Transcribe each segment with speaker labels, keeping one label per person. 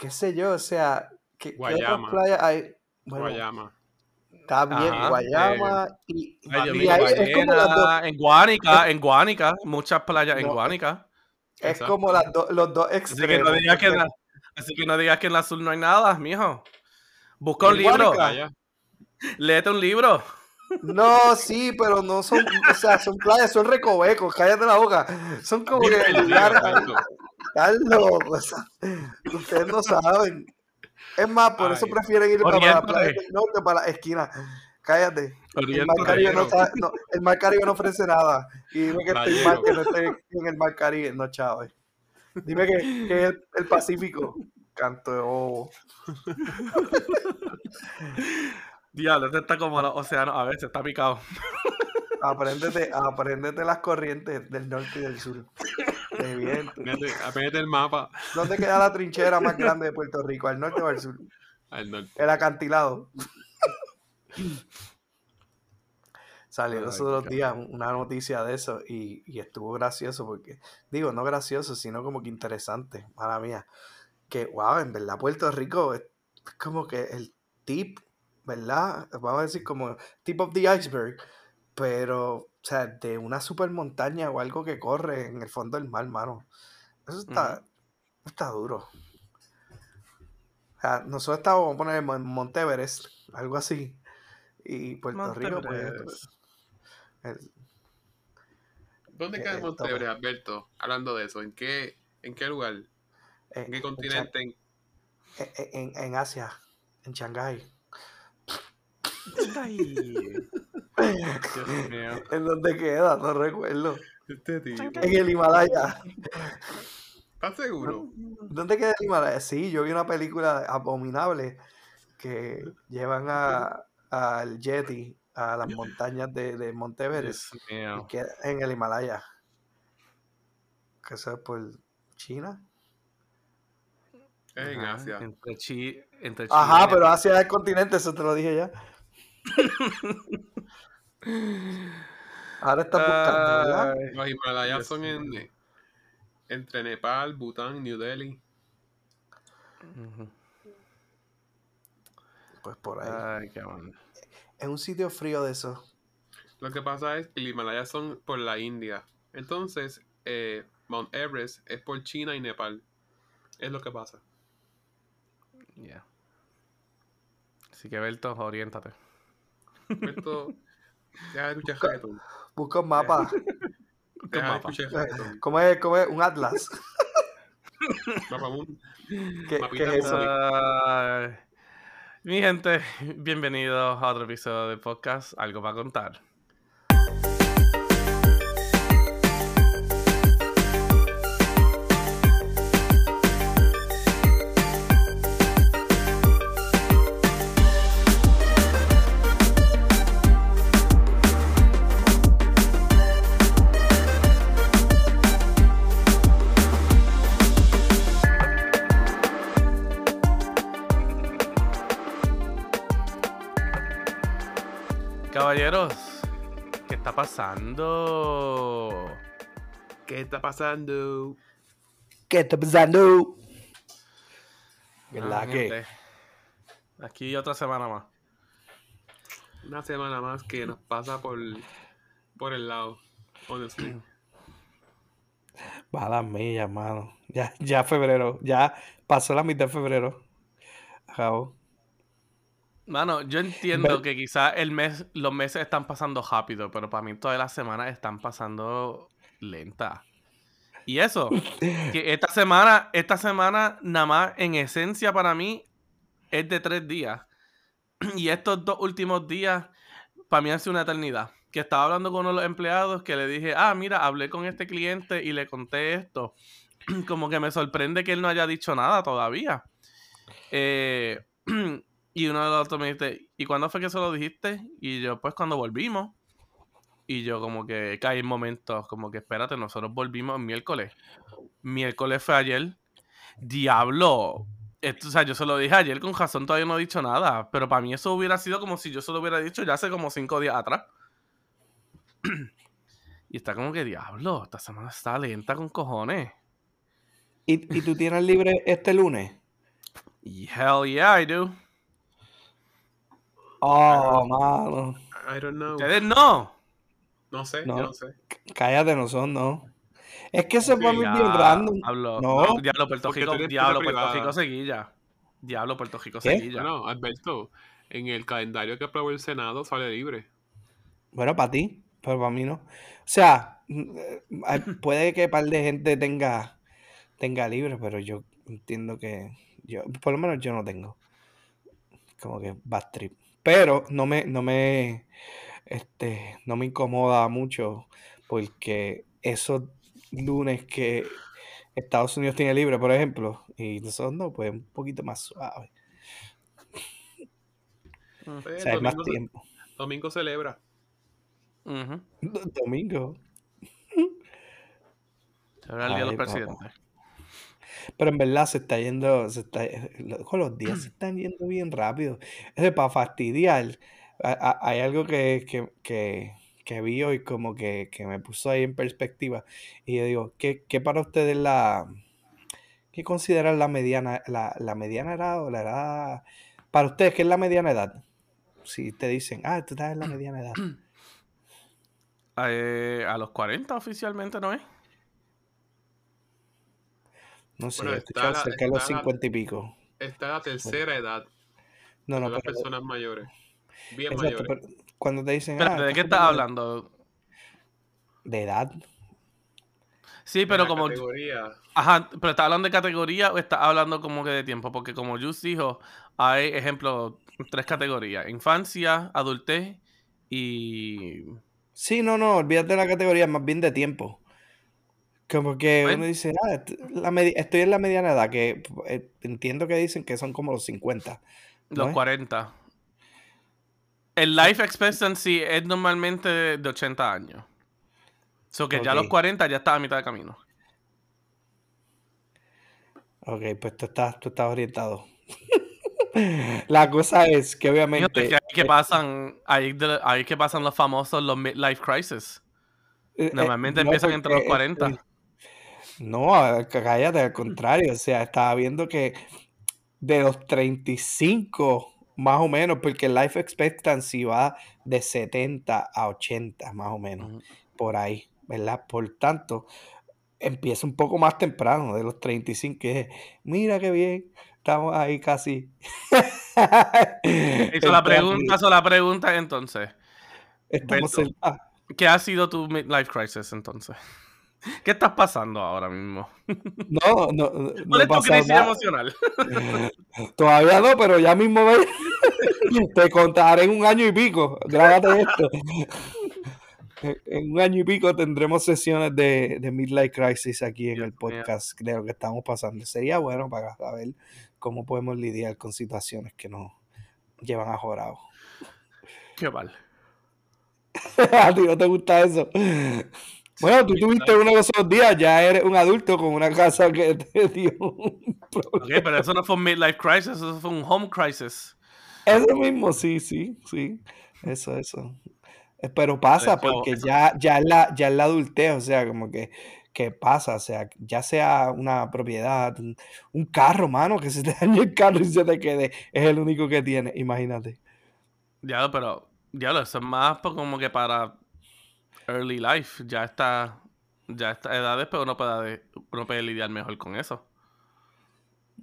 Speaker 1: qué sé yo, o sea, ¿qué, ¿qué otras
Speaker 2: Guayama.
Speaker 1: playas hay? Bueno,
Speaker 2: Guayama.
Speaker 1: está bien,
Speaker 3: Ajá,
Speaker 1: Guayama y,
Speaker 3: Ay, Dios
Speaker 1: y ahí es como las dos,
Speaker 3: en Guánica, en Guánica, muchas playas en Guánica.
Speaker 1: es
Speaker 2: Exacto.
Speaker 1: como las do- los dos
Speaker 3: Así que no
Speaker 1: extremos.
Speaker 3: digas que en la, así que no digas que en la sur no hay nada, mijo. Busca un libro,
Speaker 1: Guánica,
Speaker 3: léete un libro.
Speaker 1: no, sí, pero no son, o sea, son playas, son recovecos, cállate la boca. Son como que lugares, o sea, ustedes no saben. Es más, por eso prefieren ir para la playa del norte, para la esquina. Cállate. El Mar. Caribe no,
Speaker 2: Playero.
Speaker 1: sabe- no, el Mar Caribe no ofrece nada. Y dime que estoy mal que no esté en el Mar Caribe. No, chaval. Dime que, que es el, el Pacífico. Canto de bobo.
Speaker 3: Diablo, este está como los océanos, a veces está picado.
Speaker 1: Apréndete, apréndete las corrientes del norte y del sur.
Speaker 2: Apréndete el mapa
Speaker 1: ¿Dónde queda la trinchera más grande de Puerto Rico? ¿Al norte o al sur?
Speaker 2: al norte.
Speaker 1: El acantilado. Salió los otros días una noticia de eso y, y estuvo gracioso porque, digo, no gracioso, sino como que interesante, mala mía. Que, wow, en verdad Puerto Rico es es como que el tip, ¿verdad? Vamos a decir como tip of the iceberg, pero, o sea, de una super montaña o algo que corre en el fondo del mar, mano. Eso está, está duro. O sea, nosotros estábamos, vamos a poner en Monte Everest, algo así. Y Puerto
Speaker 3: Monte
Speaker 1: Rico, pues,
Speaker 3: Everest.
Speaker 1: el-
Speaker 2: ¿Dónde queda
Speaker 1: eh,
Speaker 2: Montevideo, Alberto? Hablando de eso, ¿en qué, en qué lugar?
Speaker 1: eh,
Speaker 2: ¿En qué continente? ¿En-
Speaker 1: en- en- en Asia, en Shanghái.
Speaker 3: Ay, Dios mío.
Speaker 1: ¿En dónde queda? No recuerdo.
Speaker 2: Este tipo.
Speaker 1: En el Himalaya.
Speaker 2: ¿Estás seguro?
Speaker 1: ¿Dónde queda el Himalaya? Sí, yo vi una película abominable que llevan a, al Yeti a las montañas de, de Monte Everest
Speaker 3: Dios
Speaker 1: y
Speaker 3: mío.
Speaker 1: queda en el Himalaya. Que eso es por China.
Speaker 2: Es en
Speaker 3: Ajá,
Speaker 2: Asia.
Speaker 3: Entre Chi, entre
Speaker 1: Ajá,
Speaker 3: China
Speaker 1: pero Asia es el continente, eso te lo dije ya. Ahora estás buscando, ¿verdad?
Speaker 2: Los Himalayas son en, entre Nepal, Bután, New Delhi.
Speaker 1: Pues por ahí.
Speaker 3: Ay, qué bueno.
Speaker 1: Es un sitio frío de eso.
Speaker 2: Lo que pasa es que los Himalayas son por la India. Entonces, eh, Mount Everest es por China y Nepal. Es lo que pasa.
Speaker 3: Ya. Así que, Berto, oriéntate.
Speaker 2: Esto. Deja de escuchar reggaetón.
Speaker 1: Busca un mapa.
Speaker 2: Deja de
Speaker 3: mapa.
Speaker 1: ¿Cómo es, cómo es? Un atlas. ¿Qué, qué es eso?
Speaker 3: Ay. Mi gente, bienvenidos a otro episodio del podcast Algo para contar. Caballeros, ¿qué está pasando?
Speaker 2: ¿Qué está pasando?
Speaker 1: ¿Qué está pasando?
Speaker 3: Ah,
Speaker 1: ¿Verdad que?
Speaker 3: Aquí otra semana más.
Speaker 2: Una semana más que nos pasa por, por el lado. Honestly.
Speaker 1: Va a las millas, mano. Ya, ya febrero. Ya pasó la mitad de febrero. Acabó.
Speaker 3: Mano, yo entiendo que quizás el mes, los meses están pasando rápido, pero para mí todas las semanas están pasando lenta. Y eso, que esta semana, esta semana nada más en esencia para mí es de tres días. Y estos dos últimos días para mí han sido una eternidad. Que estaba hablando con uno de los empleados que le dije, ah, mira, hablé con este cliente y le conté esto. Como que me sorprende que él no haya dicho nada todavía. Eh, y uno de los otros me dice, ¿y cuándo fue que se lo dijiste? Y yo, pues cuando volvimos. Y yo como que caí en momentos, como que espérate, nosotros volvimos el miércoles. Miércoles fue ayer. Diablo. Esto, o sea, yo se lo dije ayer con razón, todavía no he dicho nada. Pero para mí eso hubiera sido como si yo se lo hubiera dicho ya hace como cinco días atrás. y está como que, diablo, esta semana está lenta con cojones.
Speaker 1: ¿Y, y tú tienes libre este lunes?
Speaker 3: Hell yeah, I do.
Speaker 1: Oh, mano.
Speaker 2: I don't know.
Speaker 3: Ustedes no.
Speaker 2: No sé,
Speaker 1: No.
Speaker 2: yo no sé.
Speaker 1: Cállate, no son, no. Es que eso es para mí
Speaker 3: Ya,
Speaker 1: bien random.
Speaker 3: Hablo,
Speaker 1: No.
Speaker 3: no, Diablo, Puerto Rico, Diablo, Puerto. Rico seguilla. Diablo, Puerto Rico
Speaker 1: ¿Qué?
Speaker 3: seguilla.
Speaker 2: Bueno, Alberto, en el calendario que aprobó el Senado sale libre.
Speaker 1: Bueno, para ti, pero para mí no. O sea, eh, puede que un par de gente tenga, tenga libre, pero yo entiendo que yo, por lo menos yo no tengo. Como que bad trip. Pero no me, no me, este, no me incomoda mucho porque esos lunes que Estados Unidos tiene libre, por ejemplo, y nosotros no, pues un poquito más suave. O
Speaker 2: Pues,
Speaker 1: sea, hay más
Speaker 2: domingo, ce-
Speaker 1: tiempo.
Speaker 2: domingo celebra.
Speaker 3: Ujú.
Speaker 1: Domingo.
Speaker 3: Ahora el día de los
Speaker 1: papá. Pero en verdad se está yendo, se está, con los días se están yendo bien rápido. Es para fastidiar. a- a- Hay algo que, que, que, que vi hoy como que, que me puso ahí en perspectiva. Y yo digo, ¿qué, qué para ustedes la... ¿Qué consideran la mediana, la, la mediana edad o la edad... Para ustedes, ¿qué es la mediana edad? Si te dicen, ah, tú estás en la mediana edad.
Speaker 3: Eh, a los 40 oficialmente, ¿no es?
Speaker 1: No sé,
Speaker 2: Bueno, está la-
Speaker 1: cerca de los
Speaker 2: está
Speaker 1: 50 y pico.
Speaker 2: Está la tercera edad
Speaker 1: No,
Speaker 2: de
Speaker 1: no,
Speaker 2: las
Speaker 1: pero...
Speaker 2: personas mayores. Bien
Speaker 1: exacto,
Speaker 2: mayores.
Speaker 1: pero cuando te dicen,
Speaker 3: Espérate,
Speaker 1: ah,
Speaker 3: ¿de qué
Speaker 1: estás
Speaker 3: hablando?
Speaker 1: De edad.
Speaker 3: Sí, pero como...
Speaker 2: categoría.
Speaker 3: Ajá, pero ¿estás hablando de categoría o estás hablando como que de tiempo? Porque como Jus dijo, hay, ejemplo, tres categorías. Infancia, adultez y...
Speaker 1: Sí, no, no, olvídate de la categoría, más bien de tiempo. Como que
Speaker 3: Bueno.
Speaker 1: uno dice, ah, la estoy en la mediana edad, que eh, entiendo que dicen que son como los 50.
Speaker 3: Los
Speaker 1: ¿No es?
Speaker 3: 40. El life expectancy es normalmente de, de 80 años. So que ya a los
Speaker 1: Ok.
Speaker 3: 40 ya está a mitad de camino.
Speaker 1: Ok, pues tú estás, tú estás orientado. La cosa es que obviamente...
Speaker 3: que ahí que pasan, ahí, de- ahí que pasan los famosos, los midlife crisis.
Speaker 1: eh, eh,
Speaker 3: Normalmente
Speaker 1: no,
Speaker 3: empiezan entre los
Speaker 1: porque,
Speaker 3: 40.
Speaker 1: No, a- cállate, al contrario. O sea, estaba viendo que de los 35, más o menos, porque el life expectancy va de 70 a 80, más o menos, por ahí, ¿verdad? Por tanto, empieza un poco más temprano, de los 35, que es, mira qué bien, estamos ahí casi.
Speaker 3: Hizo la pregunta, hizo la pregunta entonces.
Speaker 1: Estamos
Speaker 3: Berto.
Speaker 1: en-
Speaker 3: ¿Qué ha sido tu midlife crisis entonces? ¿Qué estás pasando ahora mismo?
Speaker 1: no, no, no,
Speaker 3: ¿Cuál es tu crisis
Speaker 1: nada.
Speaker 3: emocional?
Speaker 1: Todavía no, pero ya mismo ve- te contaré en un año y pico. Grábate esto. En- un año y pico tendremos sesiones de, de Midlife Crisis aquí en
Speaker 3: Dios
Speaker 1: el podcast de lo que estamos pasando. Sería bueno para saber cómo podemos lidiar con situaciones que nos llevan a jorado.
Speaker 3: Qué mal.
Speaker 1: ¿A ti no te gusta eso? Bueno, tú tuviste uno de esos días, ya eres un adulto con una casa que te dio un
Speaker 3: Ok, pero eso no fue un midlife crisis, eso fue un home crisis.
Speaker 1: Eso mismo, sí, sí, sí. Eso, eso. Eh, Pero pasa porque ya, ya, es la, ya es la adultez, o sea, como que, que pasa, o sea, ya sea una propiedad, un, un carro, mano, que se te dañe el carro y se te quede, es el único que tiene, imagínate.
Speaker 3: Ya, pero, ya lo, eso es más como que para early life. Ya está, ya está edades, pero uno puede, uno puede lidiar mejor con eso.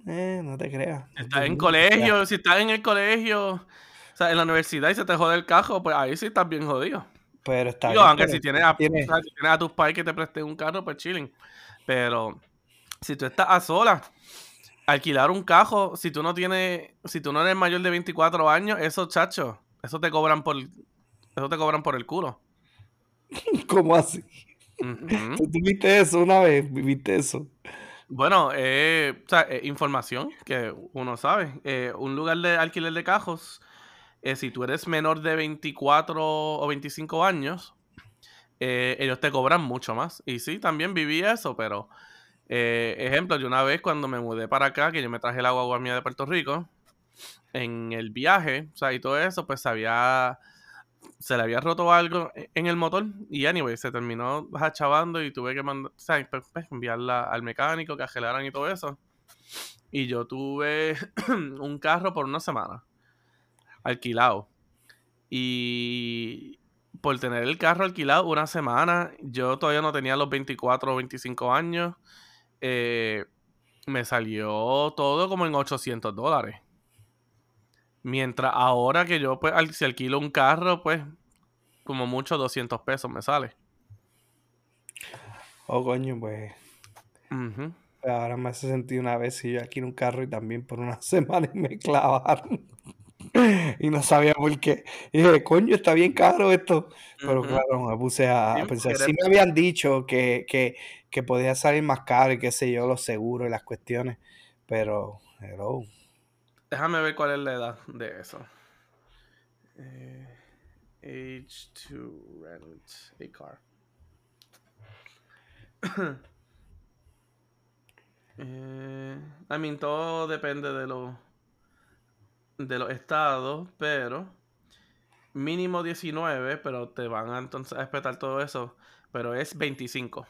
Speaker 1: Eh, no te creas. No
Speaker 3: estás en
Speaker 1: no
Speaker 3: colegio,
Speaker 1: creas.
Speaker 3: si estás en el colegio, o sea, en la universidad y se te jode el cajo, pues ahí sí estás bien jodido.
Speaker 1: Pero está
Speaker 3: Digo,
Speaker 1: bien,
Speaker 3: aunque
Speaker 1: pero
Speaker 3: si tienes, a,
Speaker 1: tienes-
Speaker 3: o sea, si tienes a tus pais que te presten un carro, pues chilling. Pero si tú estás a sola, alquilar un cajo, si tú no tienes, si tú no eres mayor de 24 años, eso, chacho, eso te cobran por, eso te cobran por el culo.
Speaker 1: ¿Cómo así?
Speaker 3: Ujú.
Speaker 1: ¿Tú viste eso una vez? ¿Viste eso?
Speaker 3: Bueno, eh, o sea, eh, información que uno sabe. Eh, un lugar de alquiler de cajos, eh, si tú eres menor de 24 o 25 años, ellos te cobran mucho más. Y sí, también viví eso, pero, ejemplo, yo una vez cuando me mudé para acá, que yo me traje la guagua mía de Puerto Rico, en el viaje, o sea, y todo eso, pues había, se le había roto algo e- en el motor y anyway, se terminó chavando y tuve que mandar, o sea, pues, pues, enviarla al mecánico que arreglaran y todo eso. Y yo tuve un carro por una semana. Alquilado. Y por tener el carro alquilado una semana, yo todavía no tenía los 24 o 25 años. Eh, me salió todo como en 800 dólares. Mientras ahora que yo, pues, si alquilo un carro, pues, como mucho 200 pesos me sale.
Speaker 1: Oh, coño, pues. ahora me hace sentido una vez si yo alquilo un carro y también por una semana y me clavaron. y no sabía por qué. Y dije, coño, está bien caro esto. Pero claro, me puse a, pensar. Sí me habían dicho que, que, que, podía salir más caro y qué sé yo, los seguros y las cuestiones. Pero, hello.
Speaker 3: Déjame ver cuál es la edad de eso. Eh, age to rent a car. eh, I mean, todo depende de lo de los estados, pero mínimo 19, pero te van a entonces a respetar todo eso, pero es 25.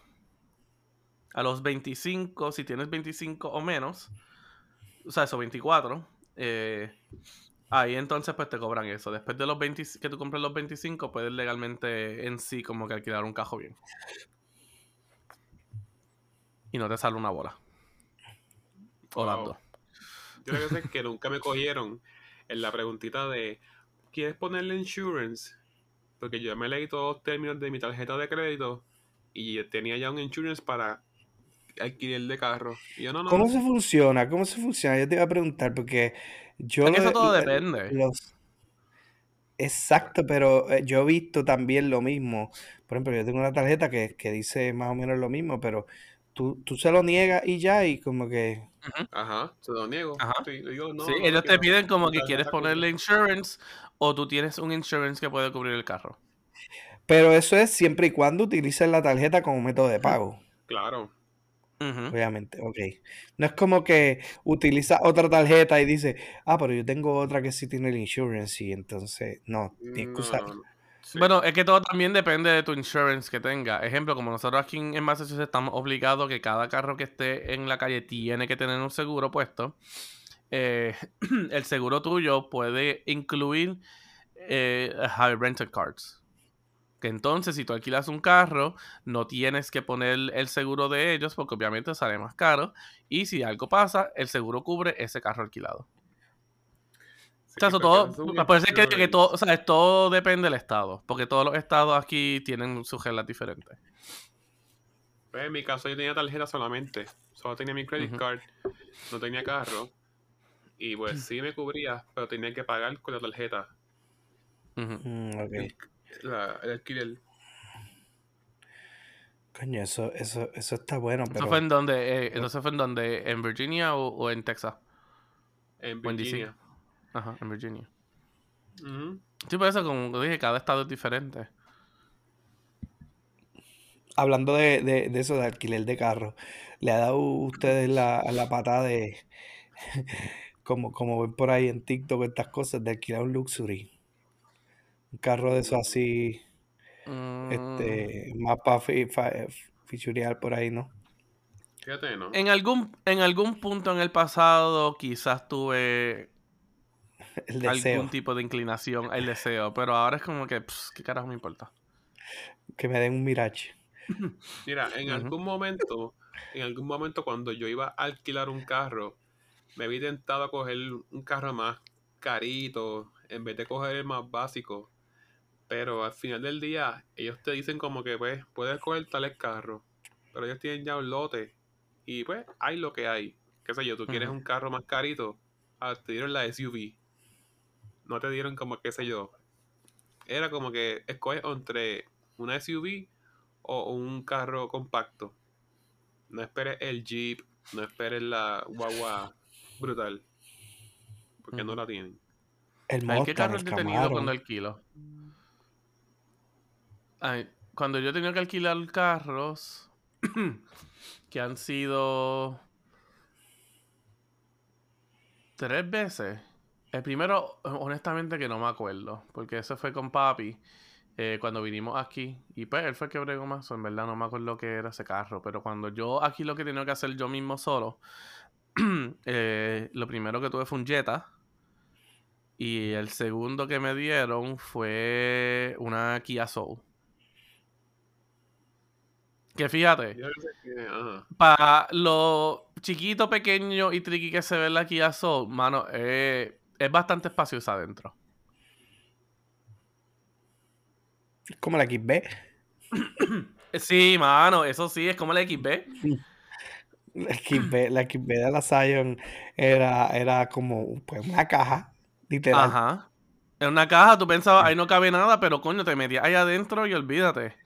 Speaker 3: A los 25, si tienes 25 o menos, o sea, eso 24, eh, ahí entonces pues te cobran eso. Después de los 20 que tú compres los 25, puedes legalmente en sí como que alquilar un cajo bien. Y no te sale una bola. O las dos.
Speaker 2: Yo creo que es que nunca me cogieron en la preguntita de ¿quieres ponerle insurance? Porque yo me leí todos los términos de mi tarjeta de crédito y tenía ya un insurance para alquiler de carro. Y yo, no, no,
Speaker 1: ¿Cómo se funciona? ¿Cómo se funciona? Yo te iba a preguntar porque yo...
Speaker 3: eso todo depende.
Speaker 1: Exacto, pero eh, yo he visto también lo mismo. Por ejemplo, yo tengo una tarjeta que, que dice más o menos lo mismo, pero tú, tú se lo niegas y ya, y como que
Speaker 2: Ajá, se lo niego. Sí,
Speaker 3: ellos te piden como que quieres ponerle insurance o tú tienes un insurance que puede cubrir el carro.
Speaker 1: Pero eso es siempre y cuando utilices la tarjeta como método de pago.
Speaker 2: Claro.
Speaker 1: Obviamente, ok. No es como que utiliza otra tarjeta y dice, ah, pero yo tengo otra que sí tiene el insurance y entonces, no, tienes que usar.
Speaker 3: Bueno, es que todo también depende de tu insurance que tenga. Ejemplo, como nosotros aquí en Massachusetts estamos obligados que cada carro que esté en la calle tiene que tener un seguro puesto. Eh, el seguro tuyo puede incluir eh, high rented cards. Que entonces, si tú alquilas un carro, no tienes que poner el seguro de ellos porque obviamente sale más caro. Y si algo pasa, el seguro cubre ese carro alquilado o sea, todo, puede ser que, todo, o sea, todo depende del estado, porque todos los estados aquí tienen sus reglas diferentes.
Speaker 2: Pues en mi caso yo tenía tarjeta solamente, solo tenía mi credit card, no tenía carro, y pues sí me cubría, pero tenía que pagar con la tarjeta.
Speaker 1: Mm,
Speaker 2: el alquiler.
Speaker 1: Coño, eso, eso, eso está bueno. Pero...
Speaker 3: ¿Eso fue en donde? Eh, ¿Entonces fue en donde? ¿En Virginia o, en Texas?
Speaker 2: En Virginia.
Speaker 3: Ajá, en Virginia. Sí, por eso, como dije, cada estado es diferente.
Speaker 1: Hablando de, de, eso de alquiler de carro, ¿le ha dado ustedes la, la patada de, como, como ven por ahí en TikTok, estas cosas, de alquilar un luxury? Un carro de eso así, este, mm. más para fichurear por ahí, ¿no?
Speaker 2: Fíjate, ¿no?
Speaker 3: En algún, en algún punto en el pasado quizás tuve
Speaker 1: el deseo.
Speaker 3: algún tipo de inclinación el deseo, pero ahora es como que, ¿qué carajo me importa?
Speaker 1: Que me den un Mirage.
Speaker 2: Mira, en algún momento, en algún momento cuando yo iba a alquilar un carro, me había tentado a coger un carro más carito, en vez de coger el más básico. Pero al final del día, ellos te dicen como que, pues, puedes coger tales carros, pero ellos tienen ya un lote. Y pues, hay lo que hay. Qué sé yo, tú quieres un carro más carito, ah, te dieron la SUV no te dieron como, qué sé yo. Era como que escoges entre una SUV o un carro compacto. No esperes el Jeep, no esperes la guagua brutal. Porque no la tienen.
Speaker 3: El ¿Qué carro he tenido cuando alquilo? Cuando yo tenido que alquilar carros que han sido tres veces. El primero, honestamente, que no me acuerdo, porque eso fue con papi eh, cuando vinimos aquí. Y pues él fue el que bregó más, en verdad no me acuerdo qué era ese carro. Pero cuando yo aquí lo que tenía que hacer yo mismo solo, eh, lo primero que tuve fue un Jetta. Y el segundo que me dieron fue una Kia Soul. Que fíjate, para lo chiquito, pequeño y tricky que se ve en la Kia Soul, mano, eh, es bastante espaciosa adentro.
Speaker 1: Es como la XB.
Speaker 3: sí, mano, eso sí, es como la XB.
Speaker 1: La XB, la XB de la Zion era, era como pues, una caja, literal. Ajá.
Speaker 3: En una caja, tú pensabas, ahí no cabe nada, pero coño, te metías ahí adentro y olvídate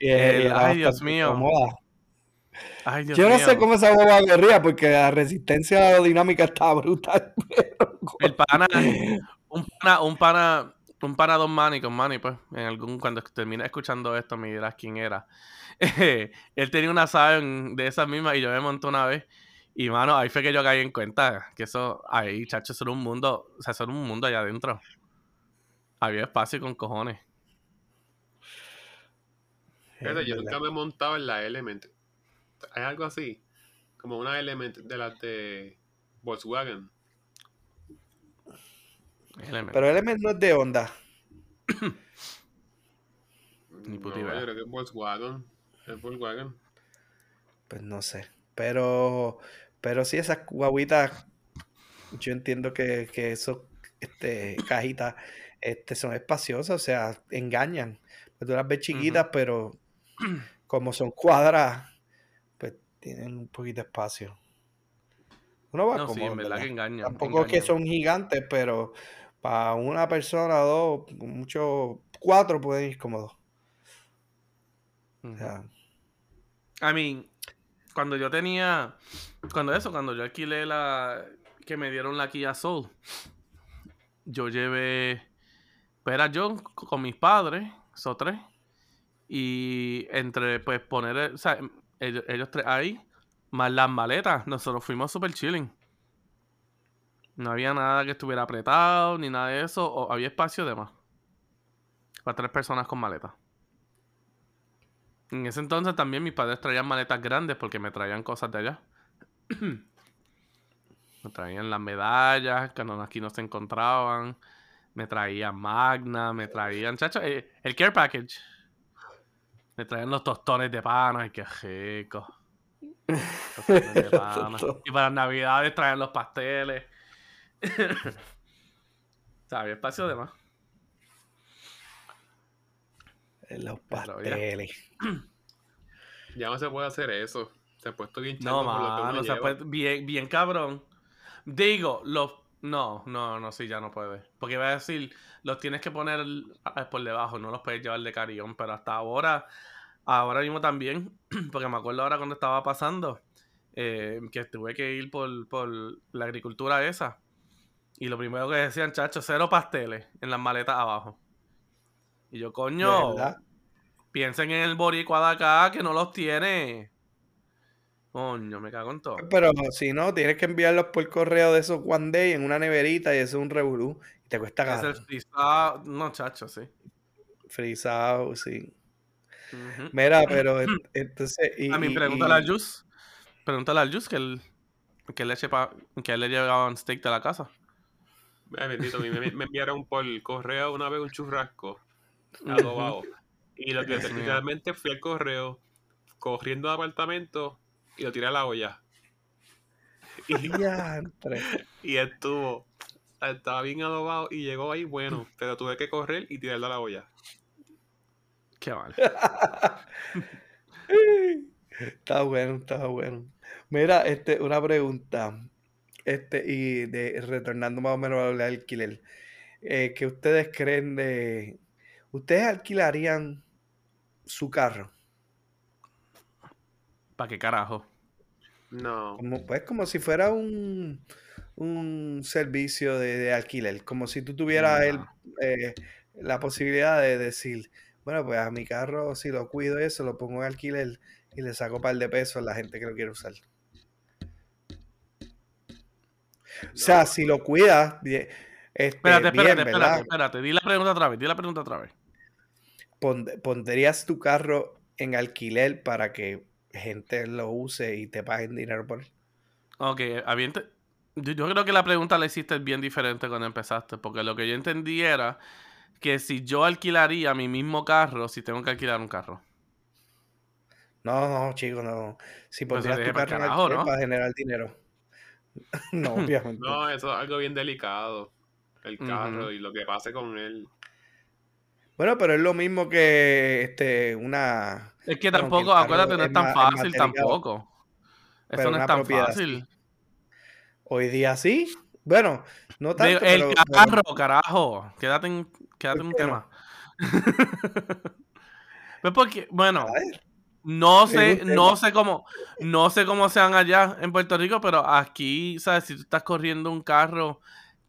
Speaker 3: ay, Dios mío.
Speaker 1: Yo no sé cómo esa boba corría porque la resistencia aerodinámica estaba brutal.
Speaker 3: El pana, un pana, un pana, un pana Don Manny con Manny, pues, en algún, cuando termine escuchando esto me dirás quién era. él tenía una Zion de esas mismas y yo me monté una vez. Y mano, ahí fue que yo caí en cuenta que eso, ahí, chacho, eso era un mundo, o sea, eso era un mundo allá adentro. Había espacio con cojones
Speaker 2: yo nunca me he montado en la Element. ¿Hay algo así? Como una Element de las de Volkswagen.
Speaker 1: Pero Element no es de Honda.
Speaker 2: Ni no, yo creo que es Volkswagen. Es Volkswagen.
Speaker 1: Pues no sé. Pero, pero sí, esas guaguitas, yo entiendo que, que esos este, cajitas este, son espaciosas, o sea, engañan. Pues tú las ves chiquitas, pero como son cuadras, pues tienen un poquito de espacio. Uno va como. Tampoco es que son gigantes, pero para una persona, dos, muchos, cuatro pueden ir cómodos.
Speaker 3: O sea, I mean, cuando yo tenía. Cuando eso, cuando yo alquilé la. Que me dieron la Kia Soul. Yo llevé. Pues era yo con mis padres, esos tres. Y entre, pues, poner, o sea, ellos, tres ahí, más las maletas, nosotros fuimos super chilling. No había nada que estuviera apretado, ni nada de eso, había espacio de más. Para tres personas con maletas. En ese entonces también mis padres traían maletas grandes porque me traían cosas de allá. me traían las medallas que aquí no se encontraban. Me traían Magna, me traían, chacho, eh, el care package. Me traen los tostones de pana, ay, qué rico. de pana. y para navidades traen los pasteles. ¿Sabes? Espacio de más.
Speaker 1: Los pasteles.
Speaker 2: Ya no se puede hacer eso. Se ha puesto bien
Speaker 3: No, mano, se bien, bien cabrón. Digo, los no, no, no, sí, ya no puede. Porque iba a decir, los tienes que poner por debajo, no los puedes llevar de carillón, pero hasta ahora, ahora mismo también, porque me acuerdo ahora cuando estaba pasando, eh, que tuve que ir por, la agricultura esa. Y lo primero que decían, chacho, cero pasteles en las maletas abajo. Y yo, coño, piensen en el boricua de acá que no los tiene. Coño, me cago en todo.
Speaker 1: Pero si no, tienes que enviarlos por correo de esos one day en una neverita y eso es un revolú. Y te cuesta
Speaker 3: caro. Es el frisado, no, chacho, sí.
Speaker 1: Frisado, sí. Mira, pero entonces.
Speaker 3: a mí, pregúntale al Jus. Pregúntale al Jus que él, que le, que él le llevaba un steak de la casa.
Speaker 2: Ay, bendito, me, me, enviaron por correo una vez un churrasco adobado. y lo que realmente fui al correo, corriendo de apartamento y lo tiré a la olla. Y, estuvo, estaba bien adobado y llegó ahí bueno, pero tuve que correr y tirarlo a la olla.
Speaker 3: Qué mal.
Speaker 1: está bueno, está bueno. Mira, este, una pregunta. Este, y de retornando más o menos a hablar de alquiler. Eh, ¿Qué ustedes creen de. ¿Ustedes alquilarían su carro?
Speaker 3: ¿Para qué carajo?
Speaker 2: No.
Speaker 1: Como, pues como si fuera un, un servicio de, alquiler. Como si tú tuvieras el, eh, la posibilidad de decir, bueno, pues a mi carro, si lo cuido eso, lo pongo en alquiler y le saco un par de pesos a la gente que lo quiere usar. O sea, si lo cuidas. Este,
Speaker 3: espérate, espérate, espérate, espérate. Di la pregunta otra vez, di la pregunta otra vez.
Speaker 1: ¿Pondrías tu carro en alquiler para que gente lo use y te paguen dinero por él.
Speaker 3: Ok, yo, yo creo que la pregunta la hiciste bien diferente cuando empezaste, porque lo que yo entendí era que si yo alquilaría mi mismo carro, si tengo que alquilar un carro.
Speaker 1: No, no, chico, no. Si pues pondrías tu carro carajo, ¿no? para generar dinero. no, obviamente.
Speaker 2: No, eso es algo bien delicado. El carro y lo que pase con él.
Speaker 1: Bueno, pero es lo mismo que este una.
Speaker 3: Es que tampoco, acuérdate, no es tan fácil tampoco. Eso no es tan fácil.
Speaker 1: Hoy día sí. Bueno, no tanto.
Speaker 3: el carro, carajo. Quédate en, quédate en un tema. pues porque, bueno, no sé, no sé cómo, no sé cómo sean allá en Puerto Rico, pero aquí, ¿sabes? Si tú estás corriendo un carro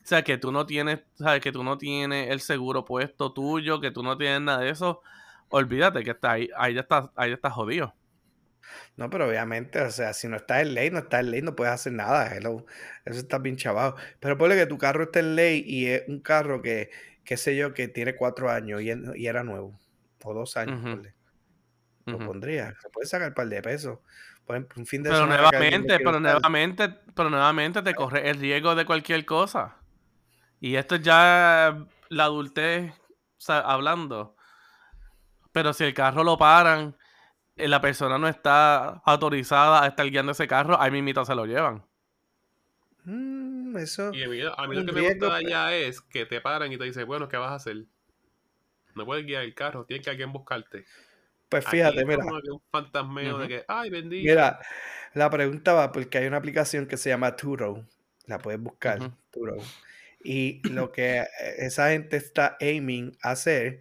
Speaker 3: o sea, que tú no tienes, ¿sabes? Que tú no tienes el seguro puesto tuyo, que tú no tienes nada de eso. Olvídate que está ahí, ahí ya está, ahí ya está jodido.
Speaker 1: No, pero obviamente, o sea, si no está en ley, no está en ley, no puedes hacer nada. Eso está bien chavado. Pero ponle que tu carro esté en ley y es un carro que, qué sé yo, que tiene cuatro años y, era nuevo. O dos años, Lo pondría. Se puede sacar un par de pesos. un fin de
Speaker 3: pero nuevamente, pero nuevamente, pero nuevamente te corre el riesgo de cualquier cosa. Y esto es ya la adultez hablando. Pero si el carro lo paran, eh, la persona no está autorizada a estar guiando ese carro, ahí mismito se lo llevan.
Speaker 1: Mm, eso.
Speaker 2: Y a mí, lo que me gusta ya es que te paran y te dicen, bueno, ¿qué vas a hacer? No puedes guiar el carro, tienes que alguien buscarte.
Speaker 1: Pues fíjate, mira.
Speaker 2: un fantasmeo de que, ay, bendito.
Speaker 1: Mira, la pregunta va porque hay una aplicación que se llama Turo. La puedes buscar, Turo. Y lo que eh, esa gente está aiming a hacer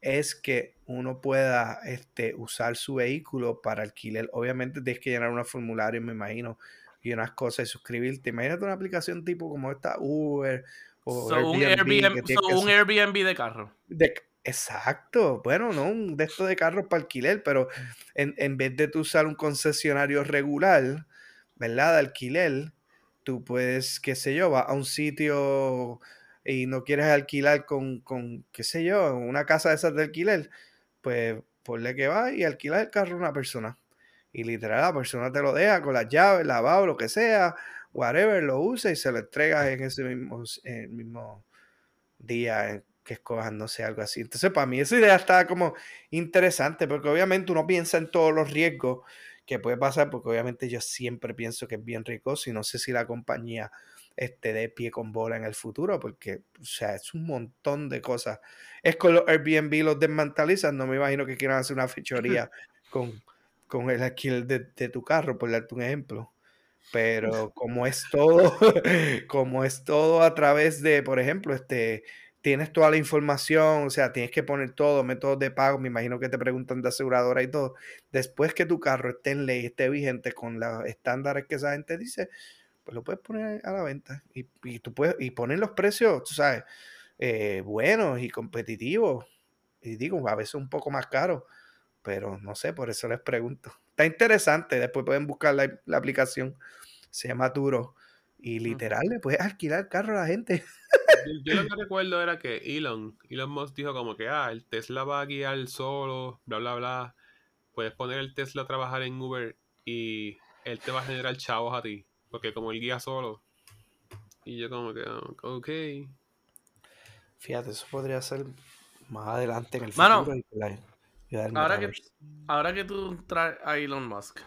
Speaker 1: es que uno pueda este, usar su vehículo para alquiler. Obviamente tienes que llenar unos formularios, me imagino, y unas cosas y suscribirte. Imagínate una aplicación tipo como esta Uber
Speaker 3: o Airbnb, un, Airbnb, de carro.
Speaker 1: exacto. Bueno, no un de estos de carros para alquiler, pero en, en vez de tú usar un concesionario regular, ¿verdad? De alquiler, tú puedes, qué sé yo, vas a un sitio y no quieres alquilar con, con, qué sé yo, una casa de esas de alquiler, pues ponle que va y alquilar el carro a una persona. Y literal, la persona te lo deja con las llaves, lavado, lo que sea, whatever, lo usa y se lo entregas en ese mismo, el mismo día que escojas, no sé, algo así. Entonces, para mí esa idea está como interesante, porque obviamente uno piensa en todos los riesgos que puede pasar, porque obviamente yo siempre pienso que es bien rico, y no sé si la compañía esté de pie con bola en el futuro, porque, o sea, es un montón de cosas. Es con los Airbnb los desmantalizan, no me imagino que quieran hacer una fechoría con, con el alquiler de, de, tu carro, por darte un ejemplo. Pero como es todo, como es todo a través de, por ejemplo, este tienes toda la información, o sea, tienes que poner todo, métodos de pago, me imagino que te preguntan de aseguradora y todo. Después que tu carro esté en ley, esté vigente con los estándares que esa gente dice, pues lo puedes poner a la venta y, y tú puedes, y poner los precios, tú sabes, eh, buenos y competitivos. Y digo, a veces un poco más caro, pero no sé, por eso les pregunto. Está interesante, después pueden buscar la, la aplicación, se llama Turo. Y literal, le puedes alquilar carro a la gente.
Speaker 2: Yo, lo que recuerdo era que Elon, Elon Musk dijo como que, ah, el Tesla va a guiar solo, bla, bla, bla. Puedes poner el Tesla a trabajar en Uber y él te va a generar chavos a ti. Porque como él guía solo. Y yo como que, ok.
Speaker 1: Fíjate, eso podría ser más adelante en el futuro.
Speaker 3: ahora, que, ahora que tú traes a Elon Musk,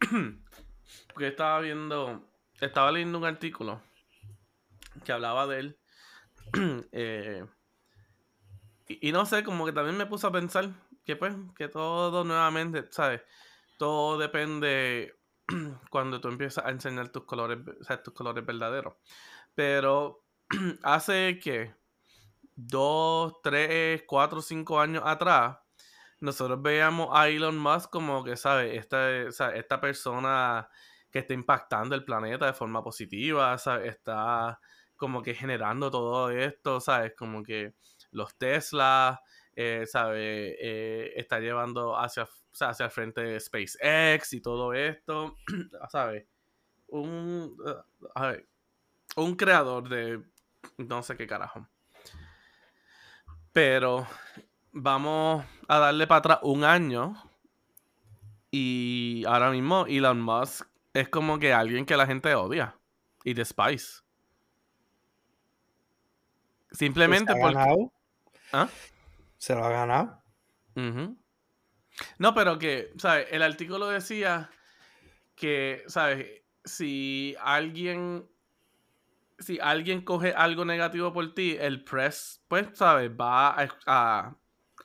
Speaker 3: porque estaba viendo estaba leyendo un artículo que hablaba de él. Eh, y, no sé, como que también me puse a pensar que pues, que todo nuevamente, ¿sabes? Todo depende cuando tú empiezas a enseñar tus colores, o sea, tus colores verdaderos. Pero hace que dos, tres, cuatro, cinco años atrás, nosotros veíamos a Elon Musk como que, ¿sabes? Esta, esta persona que está impactando el planeta de forma positiva, ¿sabes? Está como que generando todo esto, ¿sabes? Como que los Tesla, eh, ¿sabes? Eh, está llevando hacia, hacia el frente SpaceX y todo esto, ¿sabes? Un, un creador de no sé qué carajo. Pero vamos a darle para atrás un año y ahora mismo Elon Musk es como que alguien que la gente odia y despise. Simplemente
Speaker 1: ¿Se
Speaker 3: porque.
Speaker 1: ¿Ah? Se lo ha ganado.
Speaker 3: No, pero que, ¿sabes? El artículo decía que, ¿sabes? Si alguien. Si alguien coge algo negativo por ti, el press, pues, ¿sabes? Va a, a,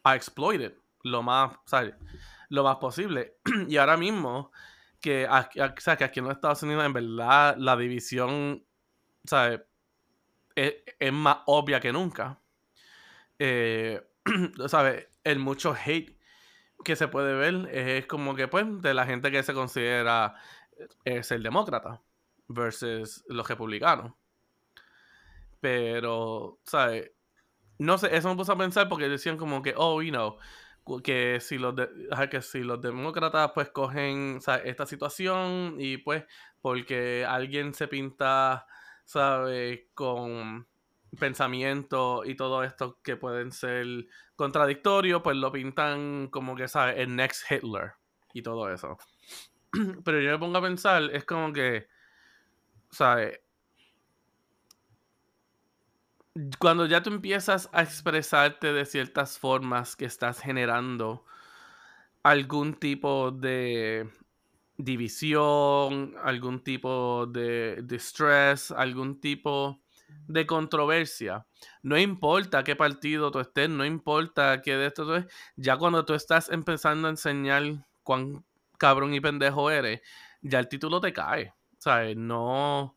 Speaker 3: a lo más, ¿sabes? Lo más posible. y ahora mismo, que, aquí, que aquí en los Estados Unidos, en verdad, la división, ¿sabes? Es, es más obvia que nunca. Eh, ¿Sabes? El mucho hate que se puede ver es como que, pues, de la gente que se considera es el demócrata versus los republicanos. Pero, ¿sabes? No sé, eso me puso a pensar porque decían como que, oh, you know, que si los que si los demócratas pues cogen esta situación y pues porque alguien se pinta, sabe, con pensamiento y todo esto que pueden ser contradictorios, pues lo pintan como que, ¿sabes? El next Hitler y todo eso. Pero yo me pongo a pensar, es como que, ¿sabes? Cuando ya tú empiezas a expresarte de ciertas formas que estás generando algún tipo de división, algún tipo de distress, algún tipo de controversia. No importa qué partido tú estés, no importa qué de esto tú es, ya cuando tú estás empezando a enseñar cuán cabrón y pendejo eres, ya el título te cae. ¿Sabes? No.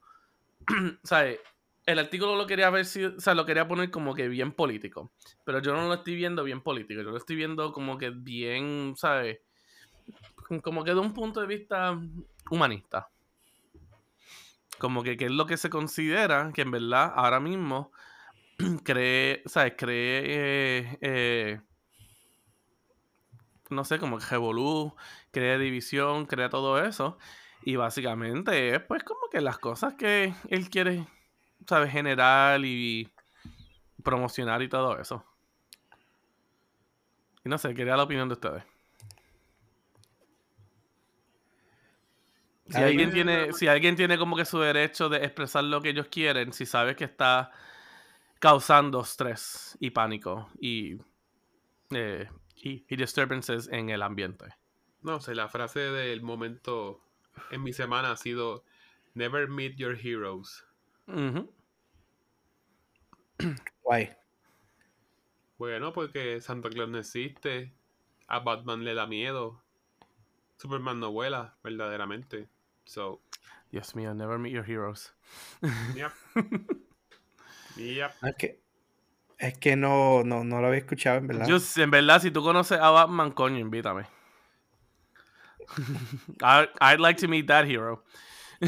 Speaker 3: ¿Sabes? El artículo lo quería ver si, o sea, lo quería poner como que bien político. Pero yo no lo estoy viendo bien político. Yo lo estoy viendo como que bien, ¿sabes? Como que de un punto de vista humanista como que qué es lo que se considera que en verdad ahora mismo cree, ¿sabes? Cree, eh, no sé, como que revolú, crea división, crea todo eso. Y básicamente es pues como que las cosas que él quiere, ¿sabes? Generar y promocionar y todo eso. Y no sé, quería la opinión de ustedes. Si alguien, tiene, si alguien tiene como que su derecho de expresar lo que ellos quieren, si sabes que está causando estrés y pánico y, eh, y, disturbances en el ambiente.
Speaker 2: No sé, la frase del momento en mi semana ha sido Never meet your heroes.
Speaker 1: Guay.
Speaker 2: Bueno, porque Santa Claus no existe, a Batman le da miedo, Superman no vuela, verdaderamente. So.
Speaker 3: Dios mío, never meet your heroes.
Speaker 2: Yep. yep.
Speaker 1: Es que, es que no, no, no lo había escuchado, en verdad.
Speaker 3: Yo, en verdad, si tú conoces a Batman, coño, invítame. I, I'd like to meet that hero.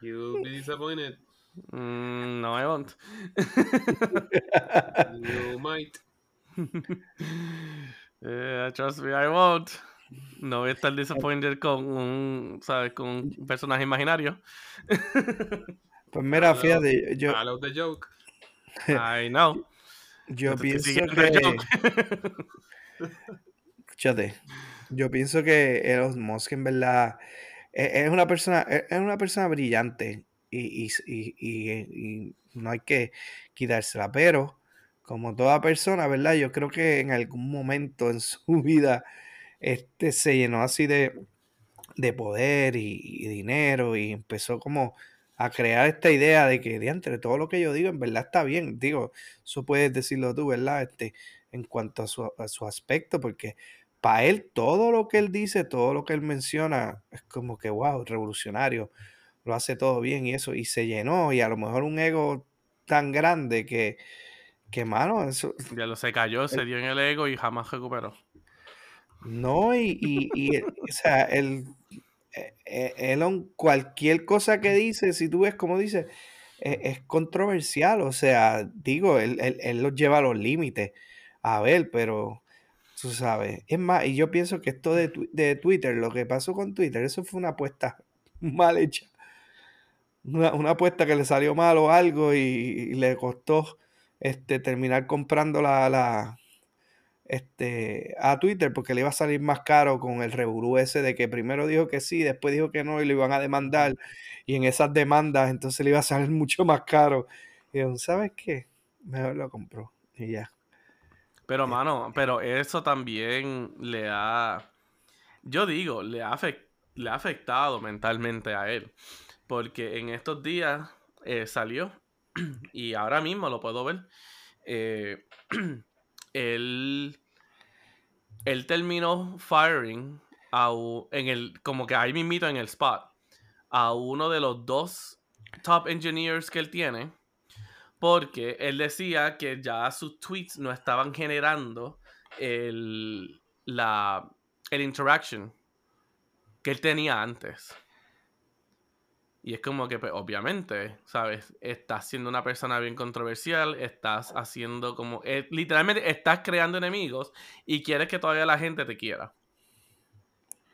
Speaker 2: You'll be disappointed.
Speaker 3: Mm, no, I won't.
Speaker 2: you might.
Speaker 3: Yeah, trust me, I won't. No voy a estar disappointed con un, ¿sabes? Con un personaje imaginario.
Speaker 1: Pues mira, fíjate, yo...
Speaker 2: I love the joke.
Speaker 3: I know.
Speaker 1: Yo pienso que... Escúchate. Yo pienso que Elon Musk en verdad e-, es una persona, e-, es una persona brillante y, y, y, y no hay que quitársela, pero como toda persona, ¿verdad? Yo creo que en algún momento en su vida este, se llenó así de, poder y, dinero y empezó como a crear esta idea de que, de entre todo lo que yo digo, en verdad está bien. Digo, eso puedes decirlo tú, ¿verdad? Este, en cuanto a su, a su aspecto, porque para él todo lo que él dice, todo lo que él menciona, es como que, wow, revolucionario, lo hace todo bien y eso, y se llenó, y a lo mejor un ego tan grande que, que mano, eso...
Speaker 3: Ya lo se cayó, se dio en el ego y jamás recuperó.
Speaker 1: No, y, y, eh, o sea, él, eh, eh, él, cualquier cosa que dice, si tú ves como dice, es, controversial, o sea, digo, él, él, él los lleva a los límites, a ver, pero tú sabes, es más, y yo pienso que esto de, de Twitter, lo que pasó con Twitter, eso fue una apuesta mal hecha. Una, una, apuesta que le salió mal o algo y, le costó este, terminar comprando la, la, este, a Twitter porque le iba a salir más caro con el revolú ese de que primero dijo que sí, después dijo que no y lo iban a demandar. Y en esas demandas entonces le iba a salir mucho más caro. Y yo, ¿sabes qué? Mejor lo compró y ya.
Speaker 3: Pero, mano, pero eso también le ha. Yo digo, le ha, le ha afectado mentalmente a él. Porque en estos días eh, salió, y ahora mismo lo puedo ver. Eh, él, él terminó firing a, en el, como que ahí mismito en el spot, a uno de los dos top engineers que él tiene, porque él decía que ya sus tweets no estaban generando el, la, el interaction que él tenía antes. Y es como que, pues, obviamente, ¿sabes? Estás siendo una persona bien controversial, estás haciendo como... Eh, literalmente estás creando enemigos y quieres que todavía la gente te quiera.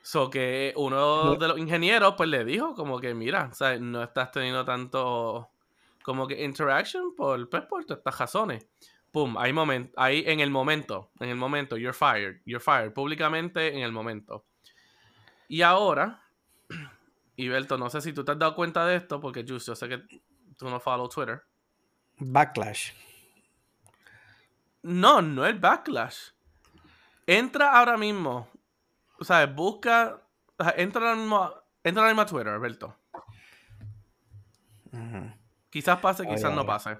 Speaker 3: So que uno de los ingenieros, pues, le dijo como que, mira, ¿sabes? No estás teniendo tanto como que interaction por, pues, por estas razones. Pum, hay moment, ahí en el momento, en el momento, you're fired, you're fired, públicamente en el momento. Y ahora y Berto, no sé si tú te has dado cuenta de esto, porque yo sé que tú no follow Twitter.
Speaker 1: Backlash.
Speaker 3: No, no es backlash. Entra ahora mismo. O sea, busca. entra ahora mismo, entra ahora mismo a Twitter, Alberto. Quizás pase, quizás no pase.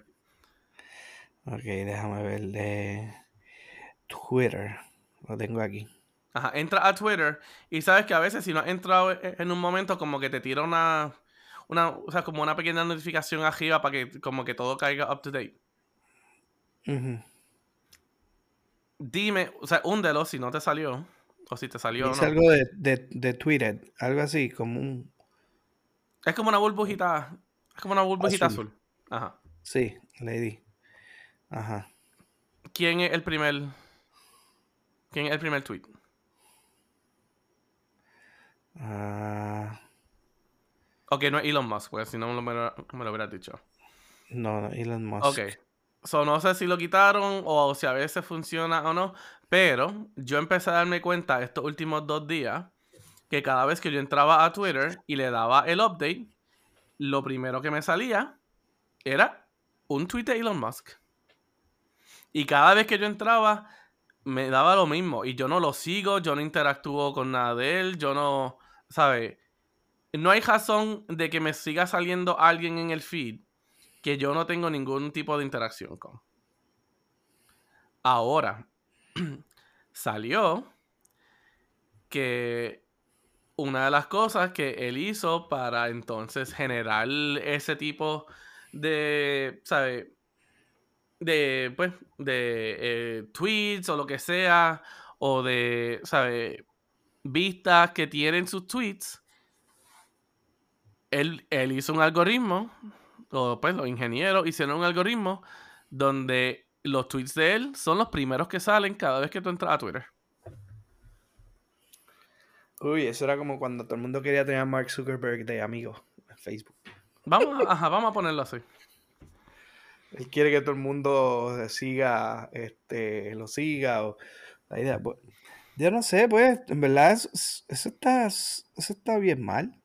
Speaker 1: Ok, déjame ver de Twitter. Lo tengo aquí.
Speaker 3: Ajá, entra a Twitter y sabes que a veces si no has entrado e, en un momento como que te tira una, una o sea, como una pequeña notificación arriba para que como que todo caiga up to date. Dime, o sea, húndelo si no te salió o si te salió
Speaker 1: Es algo de, de, de Twitter, algo así, como un...
Speaker 3: Es como una burbujita, es como una burbujita azul. Ajá.
Speaker 1: Sí, lady. Ajá.
Speaker 3: ¿Quién es el primer... ¿Quién es el primer tweet? Uh... Ok, no es Elon Musk, porque si no me lo, me lo hubieras dicho.
Speaker 1: No, no, Elon Musk.
Speaker 3: Ok. So, no sé si lo quitaron o si a veces funciona o no, pero yo empecé a darme cuenta estos últimos dos días que cada vez que yo entraba a Twitter y le daba el update, lo primero que me salía era un tweet de Elon Musk. Y cada vez que yo entraba, me daba lo mismo. Y yo no lo sigo, yo no interactúo con nada de él, yo no. ¿Sabes? No hay razón de que me siga saliendo alguien en el feed que yo no tengo ningún tipo de interacción con. Ahora, salió que una de las cosas que él hizo para entonces generar ese tipo de, ¿sabes? De, pues, de eh, tweets o lo que sea, o de, ¿sabes? Vistas que tienen sus tweets, él, él hizo un algoritmo, o pues los ingenieros hicieron un algoritmo donde los tweets de él son los primeros que salen cada vez que tú entras a Twitter.
Speaker 1: Uy, eso era como cuando todo el mundo quería tener a Mark Zuckerberg de amigo en Facebook.
Speaker 3: Vamos, ajá, vamos a ponerlo así.
Speaker 1: Él quiere que todo el mundo siga, este, lo siga. O, la idea, pues, yo no sé, pues, en verdad eso, está, eso está bien mal.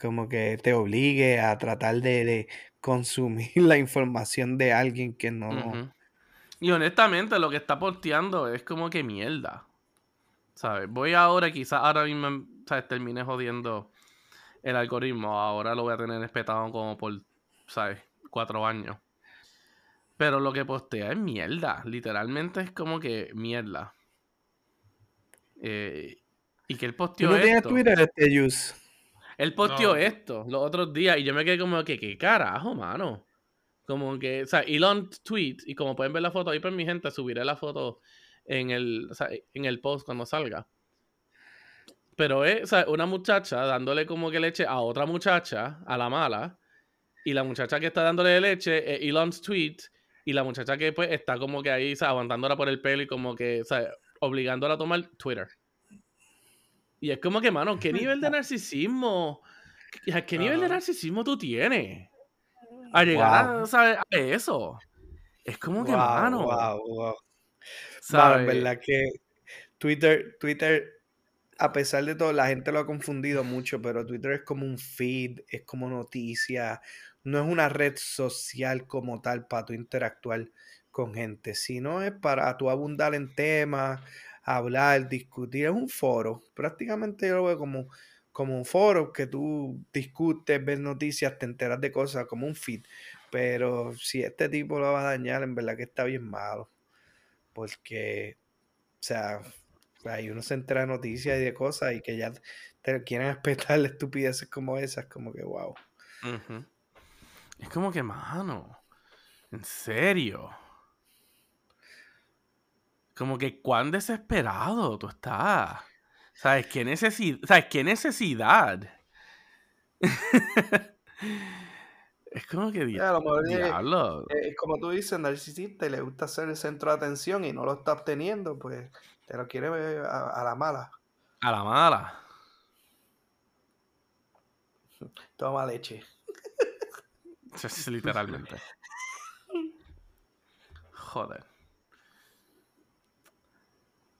Speaker 1: como que te obligue a tratar de, consumir la información de alguien que no...
Speaker 3: Y honestamente lo que está posteando es como que mierda. ¿Sabes? Voy ahora, quizás ahora mismo, ¿sabes? Termine jodiendo el algoritmo. Ahora lo voy a tener espetado como por, ¿sabes? Cuatro años. Pero lo que postea es mierda. Literalmente es como que mierda. Eh, y que él posteó
Speaker 1: ¿Tú no esto. Twitter este?
Speaker 3: Él posteó esto los otros días y yo me quedé como que, ¿qué carajo, mano? Como que, o sea, Elon tweet, y como pueden ver la foto ahí, pues mi gente, subiré la foto en el, o sea, en el post cuando salga. Pero es, o sea, una muchacha dándole como que leche a otra muchacha, a la mala, y la muchacha que está dándole leche es Elon's tweet, y la muchacha que pues está como que ahí, o sea, aguantándola por el pelo y como que, o sea, obligándola a tomar Twitter. Y es como que, mano, ¿qué nivel de narcisismo? ¿Qué nivel de narcisismo tú tienes? A llegar a, a, eso. Es como que, mano.
Speaker 1: ¿sabes? verdad que Twitter, Twitter, a pesar de todo, la gente lo ha confundido mucho, pero Twitter es como un feed, es como noticia, no es una red social como tal para tu interactuar con gente, sino es para tu abundar en temas, hablar, discutir, es un foro, prácticamente yo lo veo como como un foro que tú discutes, ves noticias, te enteras de cosas, como un feed. Pero si este tipo lo va a dañar, en verdad que está bien malo. Porque, o sea, hay uno se entera de noticias y de cosas y que ya te quieren espetar estupideces como esas, como que wow.
Speaker 3: Es como que, mano, en serio. Como que cuán desesperado tú estás. ¿Sabes qué necesidad? ¿Sabes qué necesidad? es como que
Speaker 1: diablo. Es, como tú dices, narcisista y le gusta ser el centro de atención y no lo está obteniendo, pues te lo quiere ver a, la mala.
Speaker 3: A la mala.
Speaker 1: Toma leche.
Speaker 3: literalmente. Joder.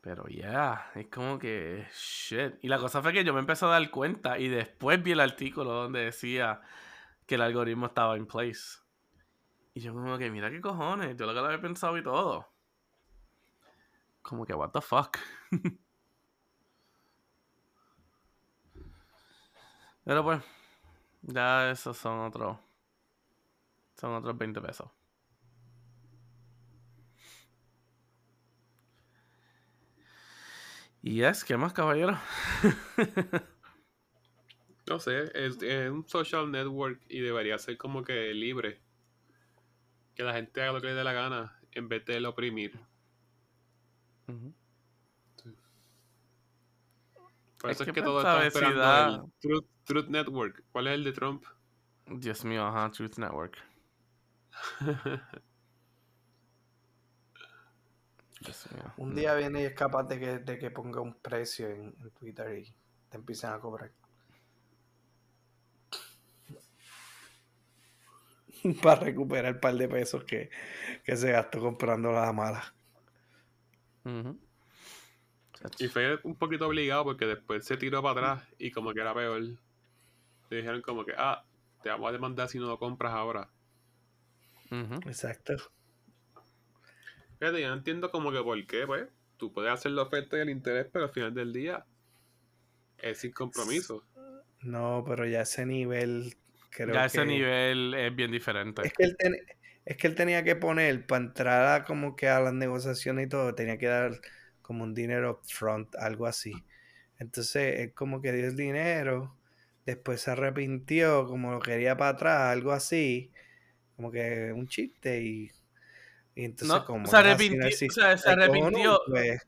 Speaker 3: Pero ya, es como que shit. Y la cosa fue que yo me empecé a dar cuenta y después vi el artículo donde decía que el algoritmo estaba en place. Y yo como que, mira qué cojones, yo lo que lo había pensado y todo. Como que, what the fuck. Pero pues, ya esos son otros. Son otros 20 pesos. Y es, ¿qué más, caballero?
Speaker 2: no sé, es, un social network y debería ser como que libre. Que la gente haga lo que le dé la gana en vez de oprimir. Por eso es, que, todo está esperando el Truth, Truth Network. ¿Cuál es el de Trump?
Speaker 3: Dios mío, ajá, Truth Network.
Speaker 1: Un día viene y es capaz de que, de que ponga un precio en, Twitter y te empiecen a cobrar. Para recuperar el par de pesos que, se gastó comprando la mala.
Speaker 2: Y fue un poquito obligado porque después se tiró para atrás y como que era peor. Le dijeron como que, ah, te vamos a demandar si no lo compras ahora.
Speaker 1: Exacto.
Speaker 2: Fíjate, yo no entiendo como que por qué, pues. Tú puedes hacer la oferta y el interés, pero al final del día es sin compromiso.
Speaker 1: No, pero ya ese nivel
Speaker 3: creo ya ese nivel es bien diferente.
Speaker 1: Es que él, es que él tenía que poner, para entrar a como que a las negociaciones y todo, tenía que dar como un dinero front, algo así. Entonces, es como que dio el dinero, después se arrepintió, como lo quería para atrás, algo así, como que un chiste y y entonces, como
Speaker 3: se arrepintió. o sea, se arrepintió. Pues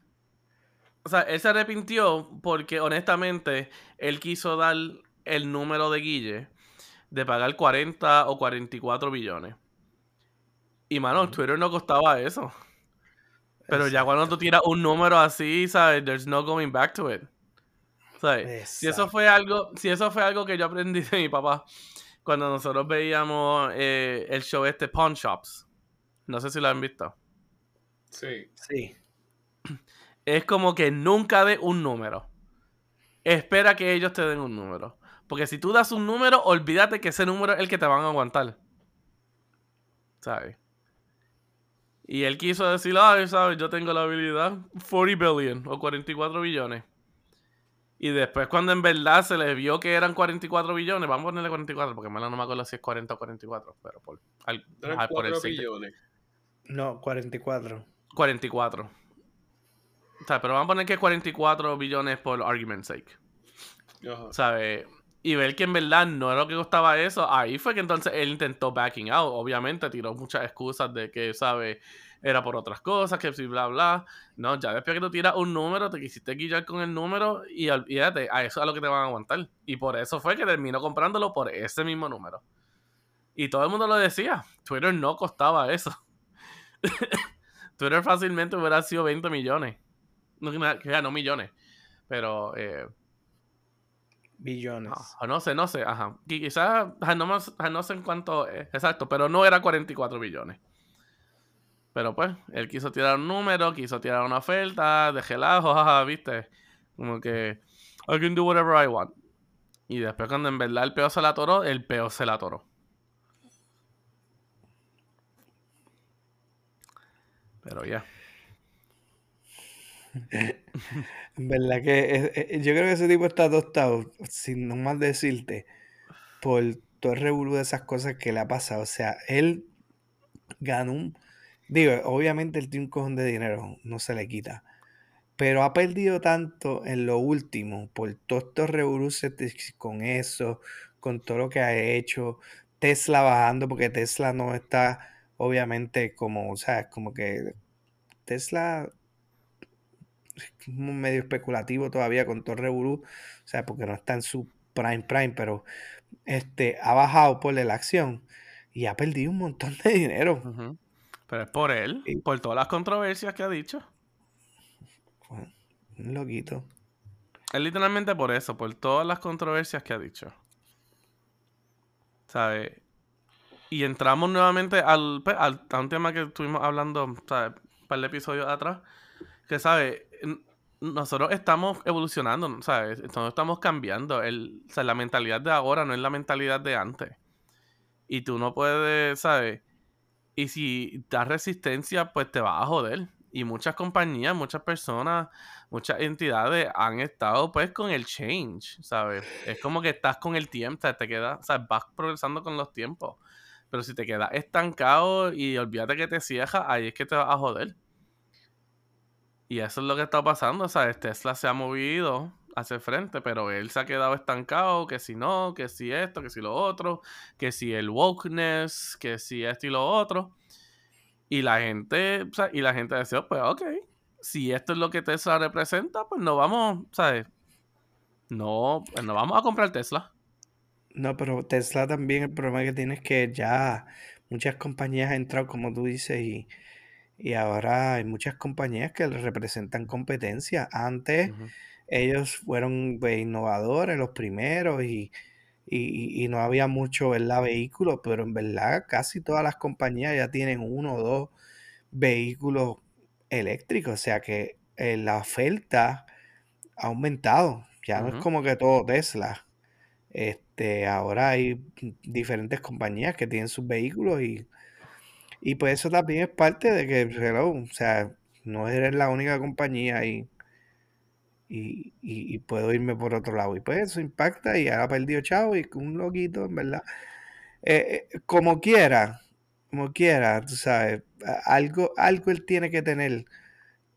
Speaker 3: o sea, él se arrepintió porque honestamente él quiso dar el número de Guille de pagar 40 o 44 billones. Y mano, Twitter no costaba eso. Pero ya cuando tú tiras un número así, ¿sabes? There's no going back to it. ¿Sabes? Si eso fue algo, si eso fue algo que yo aprendí de mi papá cuando nosotros veíamos eh, el show este Pawn Shops. No sé si lo han visto.
Speaker 2: Sí.
Speaker 1: Sí.
Speaker 3: Es como que nunca dé un número. Espera que ellos te den un número. Porque si tú das un número, olvídate que ese número es el que te van a aguantar. ¿Sabes? Y él quiso decir, ay, ¿sabes? Yo tengo la habilidad 40 billion o 44 billones. Y después cuando en verdad se les vio que eran 44 billones, vamos a ponerle 44, porque no me acuerdo si es 40 o 44, pero por, al,
Speaker 2: por el billones.
Speaker 1: No, 44.
Speaker 3: 44. O sea, pero vamos a poner que es 44 billones por argument's sake. ¿Sabes? Y ver que en verdad no era lo que costaba eso, ahí fue que entonces él intentó backing out. Obviamente tiró muchas excusas de que, ¿sabes? Era por otras cosas, que si bla bla. No, ya después que tú tiras un número, te quisiste guillar con el número y olvídate, a eso es a lo que te van a aguantar. Y por eso fue que terminó comprándolo por ese mismo número. Y todo el mundo lo decía, Twitter no costaba eso. Twitter fácilmente hubiera sido 20 millones. No, no millones. Pero. Eh,
Speaker 1: Billones.
Speaker 3: no sé, no sé. Ajá. Quizás. No, no, sé en cuánto. exacto, pero no era 44 billones. Pero pues, él quiso tirar un número, quiso tirar una oferta, de relajo, jaja, viste. Como que, I can do whatever I want. Y después cuando en verdad el peo se la atoró, el peo se la atoró. Pero ya.
Speaker 1: en verdad que yo creo que ese tipo está tostado, sin más decirte, por todo el revuelo de esas cosas que le ha pasado. O sea, él ganó un... Digo, obviamente él tiene un cojón de dinero, no se le quita. Pero ha perdido tanto en lo último, por todos estos revoluciones con eso, con todo lo que ha hecho. Tesla bajando, porque Tesla no está, obviamente, como, o sea, como que Tesla es medio especulativo todavía con todo el o sea, porque no está en su prime prime, pero este, ha bajado por la acción y ha perdido un montón de dinero.
Speaker 3: Pero es por él, por todas las controversias que ha dicho.
Speaker 1: un loquito.
Speaker 3: Es literalmente por eso, por todas las controversias que ha dicho. ¿Sabes? Y entramos nuevamente al, pues, al, a un tema que estuvimos hablando, ¿sabes? Un par de episodios atrás. Que, ¿sabes? nosotros estamos evolucionando, ¿sabes? Nosotros estamos cambiando. El, o sea, la mentalidad de ahora no es la mentalidad de antes. Y tú no puedes, ¿sabes? Y si das resistencia, pues te vas a joder. Y muchas compañías, muchas personas, muchas entidades han estado pues con el change, ¿sabes? Es como que estás con el tiempo, te quedas, ¿sabes? Vas progresando con los tiempos. Pero si te quedas estancado y olvídate que te cierras, ahí es que te vas a joder. Y eso es lo que está pasando, ¿sabes? Tesla se ha movido hacia frente, pero él se ha quedado estancado, que si no, que si esto, que si lo otro, que si el wokeness, que si esto y lo otro. Y la gente, o sea, y la gente decía, pues ok, si esto es lo que Tesla representa, pues no vamos, ¿sabes? No, pues no vamos a comprar Tesla.
Speaker 1: No, pero Tesla también el problema que tiene es que ya muchas compañías han entrado, como tú dices, y y ahora hay muchas compañías que representan competencia. Antes ellos fueron pues, innovadores, los primeros, y, no había mucho ¿verdad? vehículos, pero en verdad casi todas las compañías ya tienen uno o dos vehículos eléctricos. O sea que eh, la oferta ha aumentado. Ya no es como que todo Tesla. Este, ahora hay diferentes compañías que tienen sus vehículos y y pues eso también es parte de que, o sea, no eres la única compañía y, y, puedo irme por otro lado. Y pues eso impacta y ahora perdido chavo y un loquito, en verdad. Eh, eh, como quiera, como quiera, tú sabes, algo, algo él tiene que tener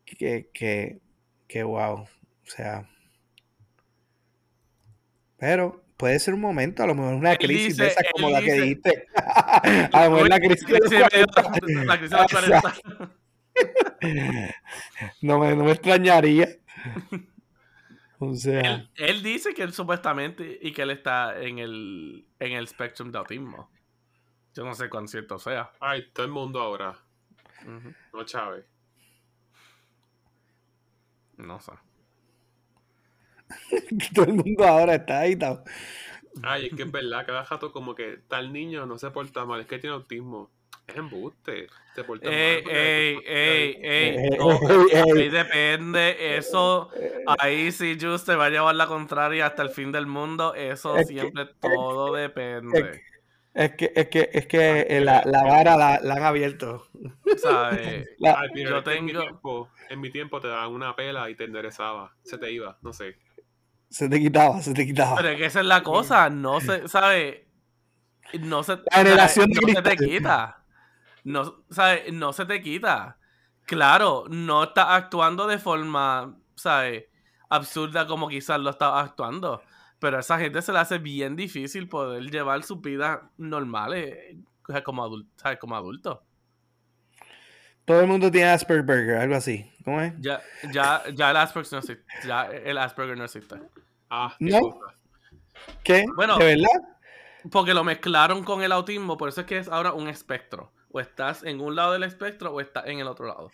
Speaker 1: que, que, que wow, o sea. Pero puede ser un momento, a lo mejor una crisis de esa como la que dijiste. a lo mejor la crisis la crisis no, me, no me extrañaría. O sea.
Speaker 3: Él, dice que él supuestamente y que él está en el, en el spectrum de autismo. Yo no sé cuán cierto sea.
Speaker 2: Ay, todo el mundo ahora. No, Chávez.
Speaker 3: No sé.
Speaker 1: Todo el mundo ahora está ahí.
Speaker 2: Ay, es que es verdad, cada jato como que tal niño no se porta mal, es que tiene autismo. Es embuste. Se porta
Speaker 3: ey, mal. Ey, ey, ey, Ahí depende. Eso, ahí sí Just te va a llevar la contraria hasta el fin del mundo. Eso siempre todo depende.
Speaker 1: Es que, es que, es que la, la vara la, la, han abierto.
Speaker 3: ¿Sabes?
Speaker 2: yo tengo... en, mi tiempo, en mi tiempo te daban una pela y te enderezaba. Se te iba, no sé.
Speaker 1: Se te quitaba, se te quitaba.
Speaker 3: Pero es que esa es la cosa, no se, ¿sabes? No se,
Speaker 1: la generación
Speaker 3: no se te quita. No, ¿sabes? No se te quita. Claro, no está actuando de forma, ¿sabes? Absurda como quizás lo estaba actuando. Pero a esa gente se le hace bien difícil poder llevar su vida normales como, adulto, ¿sabes? como adulto.
Speaker 1: Todo el mundo tiene Asperger, algo así. ¿Cómo es?
Speaker 3: Ya, ya, ya el Asperger no existe. Ya el Asperger no existe.
Speaker 2: Ah,
Speaker 1: ¿No? ¿Qué? Bueno, ¿De verdad?
Speaker 3: Porque lo mezclaron con el autismo, por eso es que es ahora un espectro. O estás en un lado del espectro o estás en el otro lado.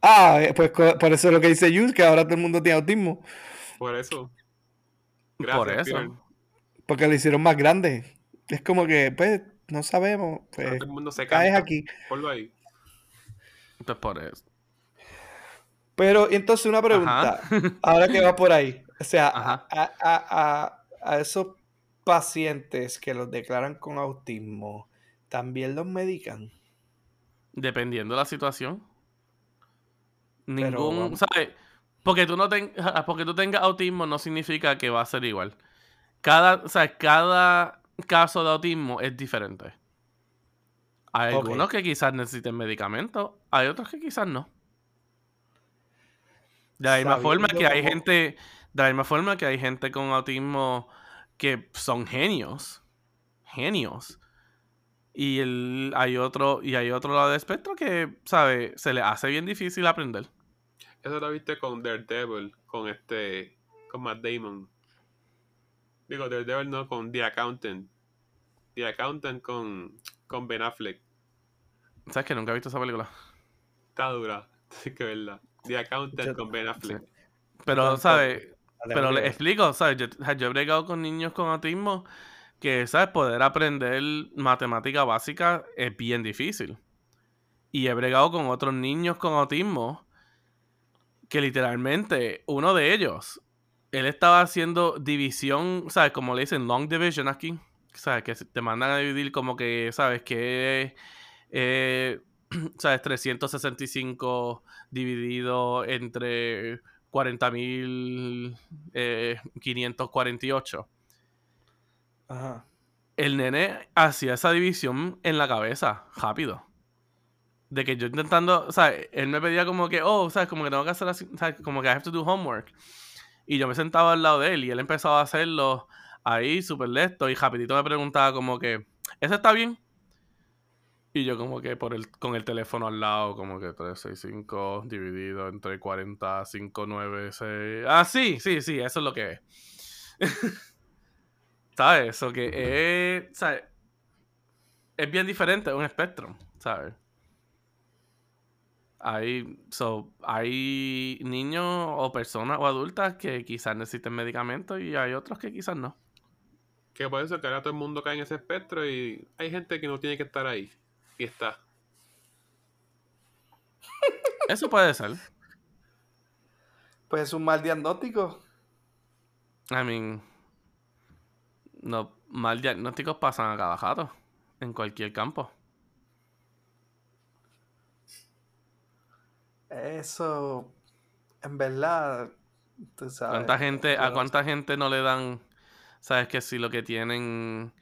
Speaker 1: Ah, eh, pues por eso es lo que dice Yus, que ahora todo el mundo tiene autismo.
Speaker 2: Por eso.
Speaker 3: Gracias, por eso.
Speaker 1: Porque lo hicieron más grande. Es como que, pues, no sabemos. Pues,
Speaker 2: todo el mundo se
Speaker 1: caes aquí.
Speaker 2: Ponlo ahí.
Speaker 3: Entonces por eso.
Speaker 1: Pero entonces una pregunta, ahora que va por ahí, o sea, a, a, a, esos pacientes que los declaran con autismo, ¿también los medican?
Speaker 3: Dependiendo de la situación. Ningún, ¿sabes? Porque tú no porque tú tengas autismo no significa que va a ser igual. Cada, o sea, cada caso de autismo es diferente. Hay algunos que quizás necesiten medicamentos, hay otros que quizás no. De la misma forma que hay gente, de la misma forma que hay gente con autismo que son genios, genios. Y el, hay otro y hay otro lado del espectro que, ¿sabe? Se le hace bien difícil aprender.
Speaker 2: Eso lo viste con Daredevil, con este, con Matt Damon. Digo, Daredevil no, con The Accountant. The Accountant con, con Ben Affleck.
Speaker 3: ¿Sabes que nunca he visto esa película?
Speaker 2: Está dura, sí que verla. The Accountant con Ben Affleck.
Speaker 3: Pero, ¿sabes? Pero le explico, ¿sabes? Yo, yo he bregado con niños con autismo que, ¿sabes? Poder aprender matemática básica es bien difícil. Y he bregado con otros niños con autismo que literalmente uno de ellos, él estaba haciendo división, ¿sabes? Como le dicen, long division aquí. ¿Sabes? Que te mandan a dividir como que, ¿sabes? Que eh, ¿sabes? 365 dividido entre 40.548. Eh, Ajá. El nene hacía esa división en la cabeza, rápido. De que yo intentando, o sea, él me pedía como que, oh, ¿sabes? Como que tengo que hacer así, ¿sabes? Como que I have to do homework. Y yo me sentaba al lado de él y él empezaba a hacerlo ahí súper lento y rapidito me preguntaba como que, ¿eso está bien? Y yo como que por el, con el teléfono al lado, como que 365 dividido entre 40, 5, 9, 6... Ah, sí, sí, sí, eso es lo que es. ¿Sabes? Eso que es... ¿sabes? Es bien diferente, un espectro, ¿sabes? Hay, so, hay niños o personas o adultas que quizás necesiten medicamentos y hay otros que quizás no.
Speaker 2: Que por eso que ahora todo el mundo cae en ese espectro y hay gente que no tiene que estar ahí y está.
Speaker 3: Eso puede ser.
Speaker 1: Pues es un mal diagnóstico.
Speaker 3: I mean, no, mal diagnósticos pasan a cada jato, en cualquier campo.
Speaker 1: Eso, en verdad, tú sabes.
Speaker 3: ¿Cuánta gente, ¿A cuánta gente no le dan, sabes que si lo que tienen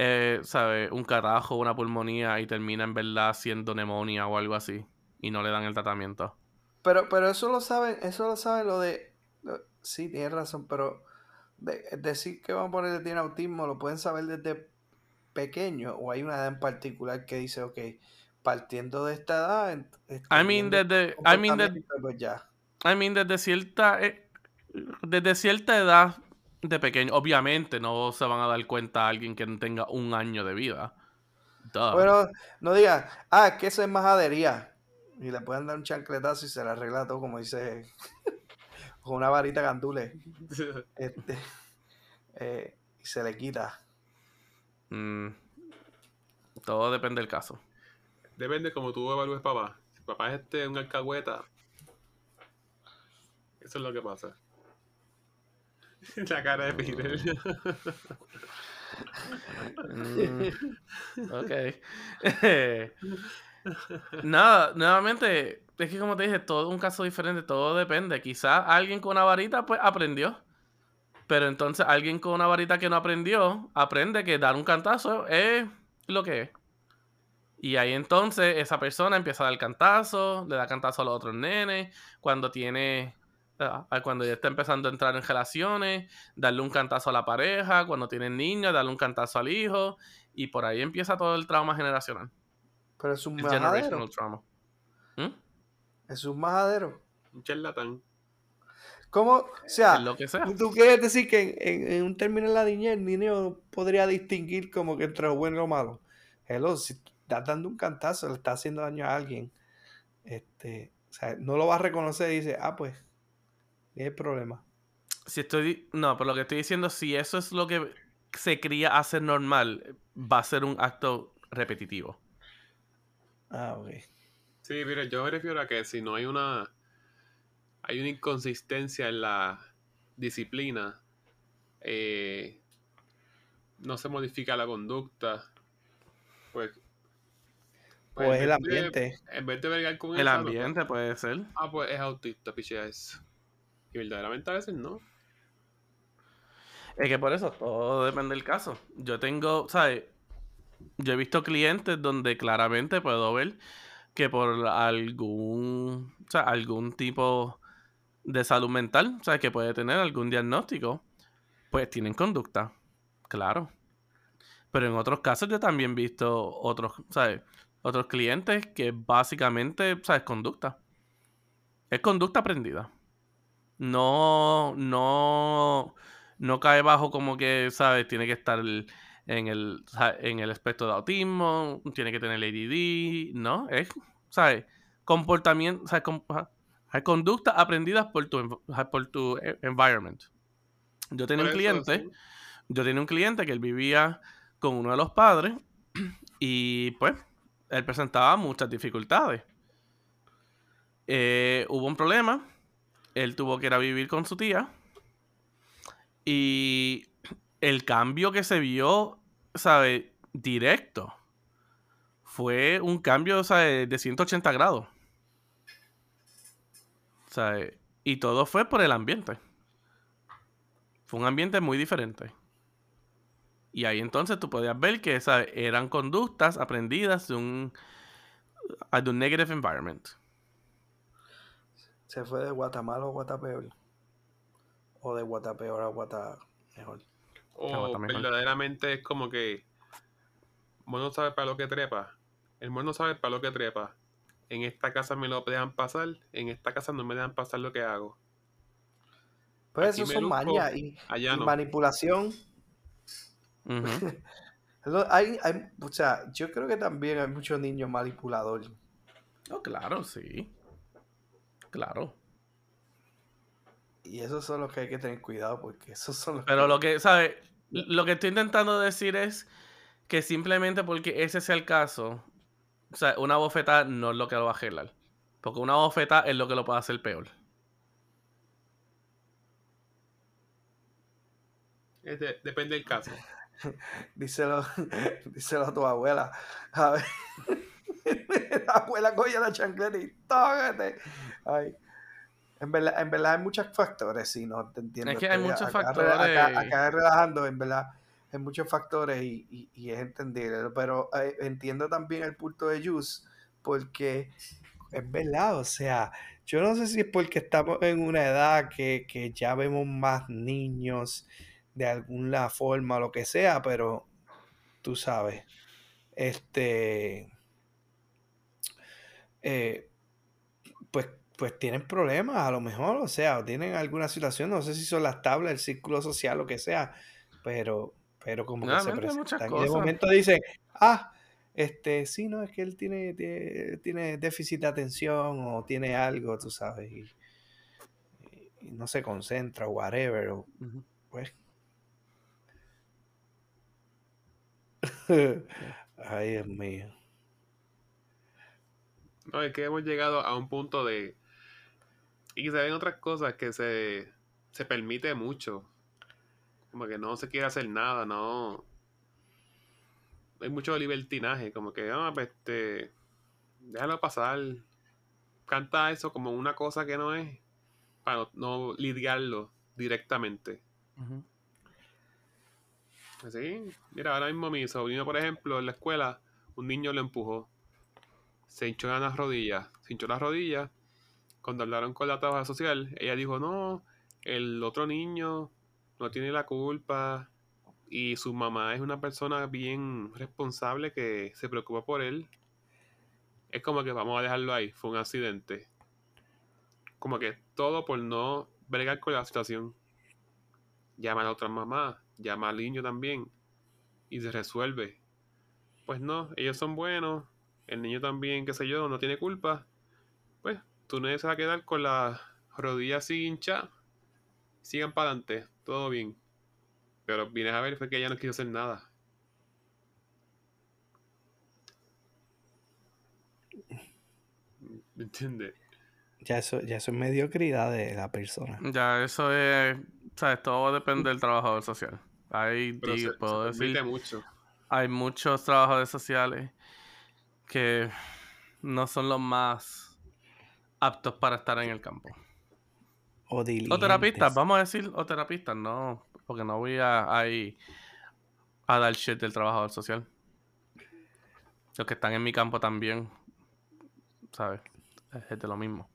Speaker 3: eh, ¿sabe? Un carajo, una pulmonía y termina en verdad siendo neumonía o algo así y no le dan el tratamiento.
Speaker 1: Pero, pero eso lo saben, eso lo saben lo de... sí, tienes razón, pero decir que vamos a poner que tiene autismo lo pueden saber desde pequeño o hay una edad en particular que dice, ok, partiendo de esta edad...
Speaker 3: I mean, desde... I mean, pues ya. I mean, desde cierta... Eh, desde cierta edad de pequeño. Obviamente no se van a dar cuenta a alguien que no tenga un año de vida.
Speaker 1: Bueno, no digan, ah, es que eso es majadería. Y le pueden dar un chancletazo y se le arregla todo, como dice, con una varita candule. este, eh, y se le quita.
Speaker 3: Mm, todo depende del caso.
Speaker 2: Depende como tú evalúes papá. Si papá es este un alcahueta, eso es lo que pasa. La cara de Peter.
Speaker 3: Mm, ok. Nada, nuevamente, es que como te dije, todo es un caso diferente, todo depende. Quizás alguien con una varita pues aprendió. Pero entonces alguien con una varita que no aprendió, aprende que dar un cantazo es lo que es. Y ahí entonces esa persona empieza a dar cantazo, le da cantazo a los otros nenes. Cuando tiene cuando ya está empezando a entrar en relaciones, darle un cantazo a la pareja, cuando tienen niños, darle un cantazo al hijo, y por ahí empieza todo el trauma generacional.
Speaker 1: Pero es un majadero. ¿Mm? Es un majadero.
Speaker 2: Un charlatán.
Speaker 1: ¿Cómo? O sea, tú quieres decir que en, un término de la niñez el niño podría distinguir como que entre lo bueno y lo malo. Hello, si estás dando un cantazo, le está haciendo daño a alguien, este, o sea, no lo va a reconocer y dice, ah, pues es problema.
Speaker 3: Si estoy. No, pero lo que estoy diciendo, si eso es lo que se cría hacer normal, va a ser un acto repetitivo.
Speaker 1: Ah, ok.
Speaker 2: Sí, mira, yo me refiero a que si no hay una hay una inconsistencia en la disciplina, eh, no se modifica la conducta, pues...
Speaker 1: pues o es el ambiente.
Speaker 2: en vez de vergar con
Speaker 3: el ambiente puede ser.
Speaker 2: Ah, pues es autista, piche es. Verdaderamente a veces no.
Speaker 3: Es que por eso todo depende del caso. Yo tengo, ¿sabes? Yo he visto clientes donde claramente puedo ver que por algún, o sea, algún tipo de salud mental, sea, que puede tener algún diagnóstico, pues tienen conducta, claro. Pero en otros casos yo también he visto otros, ¿sabes? Otros clientes que básicamente, ¿sabes? Conducta. Es conducta aprendida. No, no, no cae bajo como que, ¿sabes? Tiene que estar en el, en el espectro de autismo, tiene que tener ADD, ¿no? Es, ¿sabes? Comportamiento, ¿sabes? Hay conductas aprendidas por tu, por tu e, environment. Yo tenía un cliente, yo tenía un cliente que él vivía con uno de los padres y pues él presentaba muchas dificultades. Eh, hubo un problema, él tuvo que ir a vivir con su tía y el cambio que se vio, ¿sabe? Directo. Fue un cambio, ¿sabe? De 180 grados. Y todo fue por el ambiente. Fue un ambiente muy diferente. Y ahí entonces tú podías ver que eran conductas aprendidas de un, de un negative environment.
Speaker 1: ¿Se fue de Guatemala a Guatapeor? ¿O de Guatapeor a Guata mejor?
Speaker 2: O verdaderamente es como que no sabe para lo que trepa. El mono sabe para lo que trepa en esta casa me lo dejan pasar, en esta casa no me dejan pasar lo que hago.
Speaker 1: Pues eso son mañas y, manipulación. hay, hay, o sea, yo creo que también hay muchos niños manipuladores.
Speaker 3: Oh, claro, sí. Claro.
Speaker 1: Y esos son los que hay que tener cuidado porque esos son los
Speaker 3: Pero lo que, ¿sabes? Lo que estoy intentando decir es que simplemente porque ese sea el caso, o sea, una bofeta no es lo que lo va a arreglar. Porque una bofeta es lo que lo puede hacer peor.
Speaker 2: depende del caso.
Speaker 1: díselo, díselo a tu abuela. A ver. la abuela coge la chancleta y tócate. Ay. En verdad, en verdad hay muchos factores, si no te entiendo.
Speaker 3: Es que hay muchos factores.
Speaker 1: Acá, acá, relajando, en verdad hay muchos factores y, es entendible, pero eh, entiendo también el punto de Jus porque es verdad, o sea, yo no sé si es porque estamos en una edad que, ya vemos más niños de alguna forma o lo que sea, pero tú sabes, este, eh, pues, pues tienen problemas a lo mejor, o sea, o tienen alguna situación, no sé si son las tablas, el círculo social, lo que sea, pero pero como que se presentan. Y de momento dicen, ah, este, sí, no, es que él tiene, tiene, déficit de atención o tiene algo, tú sabes, y, no se concentra, o whatever, pues. Ay, Dios mío.
Speaker 2: No, es que hemos llegado a un punto de. Y se ven otras cosas que se, se permite mucho. Como que no se quiere hacer nada, no. Hay mucho libertinaje, como que, ah, pues, este, déjalo pasar. Canta eso como una cosa que no es, para no, lidiarlo directamente. Así, mira, ahora mismo mi sobrino, por ejemplo, en la escuela, un niño lo empujó. Se hinchó las rodillas. Se hinchó las rodillas. Cuando hablaron con la trabaja social, ella dijo, no, el otro niño no tiene la culpa y su mamá es una persona bien responsable que se preocupa por él. Es como que vamos a dejarlo ahí, fue un accidente. Como que todo por no bregar con la situación. Llama a la otra mamá, llama al niño también y se resuelve. Pues no, ellos son buenos, el niño también, qué sé yo, no tiene culpa. Pues tú no se va a quedar con la rodilla así hincha. Sigan para adelante todo bien. Pero vienes a ver fue que ella no quiso hacer nada. ¿Me entiendes?
Speaker 1: Ya eso, ya eso es mediocridad de la persona.
Speaker 3: Ya, eso es. ¿Sabes? Todo depende del trabajador social. Hay,
Speaker 2: Pero
Speaker 3: digo,
Speaker 2: se-
Speaker 3: puedo
Speaker 2: se
Speaker 3: decir,
Speaker 2: mucho.
Speaker 3: hay muchos trabajadores sociales que no son los más aptos para estar en el campo.
Speaker 1: O
Speaker 3: terapistas, vamos a decir, o terapistas, no, porque no voy a, ahí a dar shit del trabajador social. Los que están en mi campo también, ¿sabes? Es de lo mismo.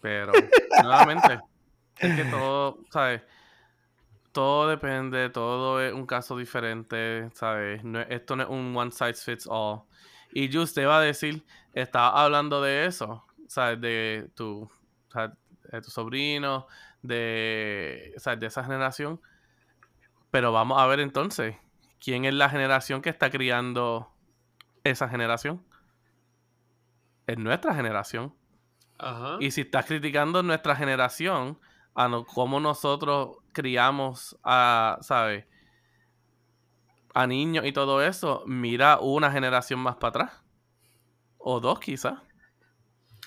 Speaker 3: Pero, nuevamente, es que todo, ¿sabes? Todo depende, todo es un caso diferente, ¿sabes? No es- esto no es un one size fits all. Y yo usted va a decir, estaba hablando de eso, ¿sabes? De tu, ¿sabes? de tu sobrino, de, ¿sabes? de esa generación. Pero vamos a ver entonces, ¿quién es la generación que está criando esa generación? Es nuestra generación.
Speaker 2: Ajá.
Speaker 3: Y si estás criticando nuestra generación, a no, cómo nosotros criamos a, ¿sabes? A niños y todo eso, mira una generación más para atrás. O dos quizás.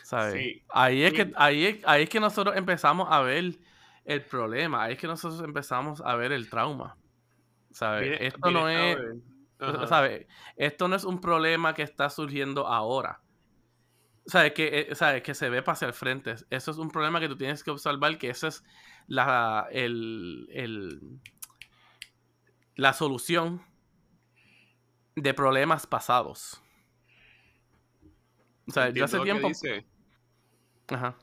Speaker 3: ¿Sabes?
Speaker 2: Sí.
Speaker 3: Ahí, es que, ahí, es, ahí es que nosotros empezamos a ver el problema. Ahí es que nosotros empezamos a ver el trauma. ¿Sabes? Esto no es...
Speaker 2: Ajá.
Speaker 3: ¿Sabes? Esto no es un problema que está surgiendo ahora. ¿Sabes? Que, eh, ¿sabes? que se ve hacia el frente. Eso es un problema que tú tienes que observar, que esa es la, el, el- la solución de problemas pasados. O sea, yo hace tiempo...
Speaker 2: dice.
Speaker 3: Ajá.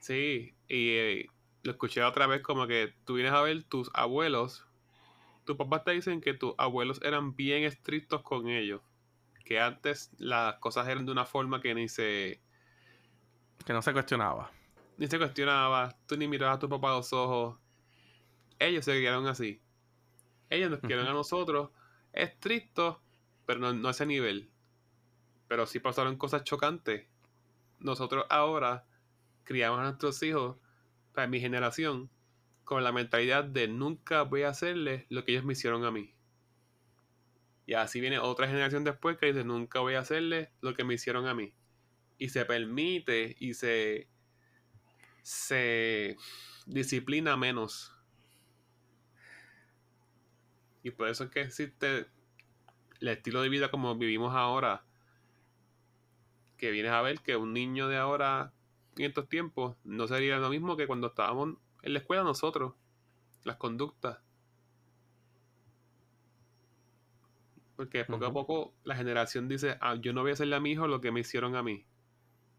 Speaker 2: Sí, y eh, lo escuché otra vez como que tú vienes a ver tus abuelos, tus papás te dicen que tus abuelos eran bien estrictos con ellos, que antes las cosas eran de una forma que ni se,
Speaker 3: Que no se cuestionaba.
Speaker 2: Ni se cuestionaba, tú ni mirabas a tu papá a los ojos, ellos se criaron así, ellos nos
Speaker 3: Ujú.
Speaker 2: a nosotros estrictos, pero no, no a ese nivel, pero sí pasaron cosas chocantes, nosotros ahora criamos a nuestros hijos, para mi generación, con la mentalidad de nunca voy a hacerle lo que ellos me hicieron a mí. Y así viene otra generación después que dice nunca voy a hacerle lo que me hicieron a mí. Y se permite y se, se disciplina menos. Y por eso es que existe el estilo de vida como vivimos ahora. Que vienes a ver que un niño de ahora en estos tiempos no sería lo mismo que cuando estábamos en la escuela nosotros. Las conductas. Porque poco a poco la generación dice, ah, yo no voy a hacerle a mi hijo lo que me hicieron a mí.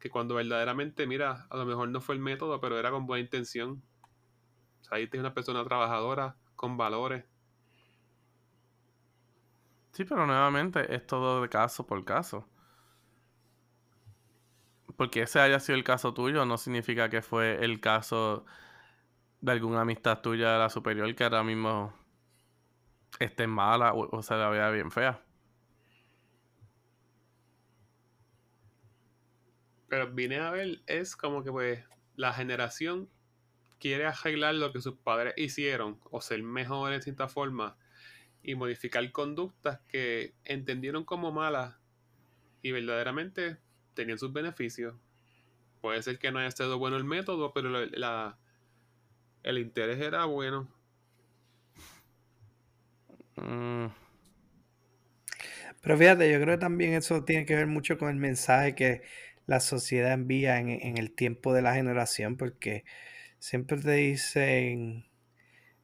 Speaker 2: Que cuando verdaderamente, mira, a lo mejor no fue el método, pero era con buena intención. O sea, ahí tienes una persona trabajadora, con valores.
Speaker 3: Sí, pero nuevamente es todo de caso por caso. Porque ese haya sido el caso tuyo, no significa que fue el caso de alguna amistad tuya de la superior que ahora mismo esté mala o, o se la vea bien fea.
Speaker 2: Pero vine a ver, es como que pues la generación quiere arreglar lo que sus padres hicieron o ser mejor en cierta forma y modificar conductas que entendieron como malas y verdaderamente tenían sus beneficios. Puede ser que no haya sido bueno el método, pero la, la- el interés era bueno.
Speaker 3: Mm,
Speaker 1: Pero fíjate, yo creo que también eso tiene que ver mucho con el mensaje que la sociedad envía en, en el tiempo de la generación, porque siempre te dicen,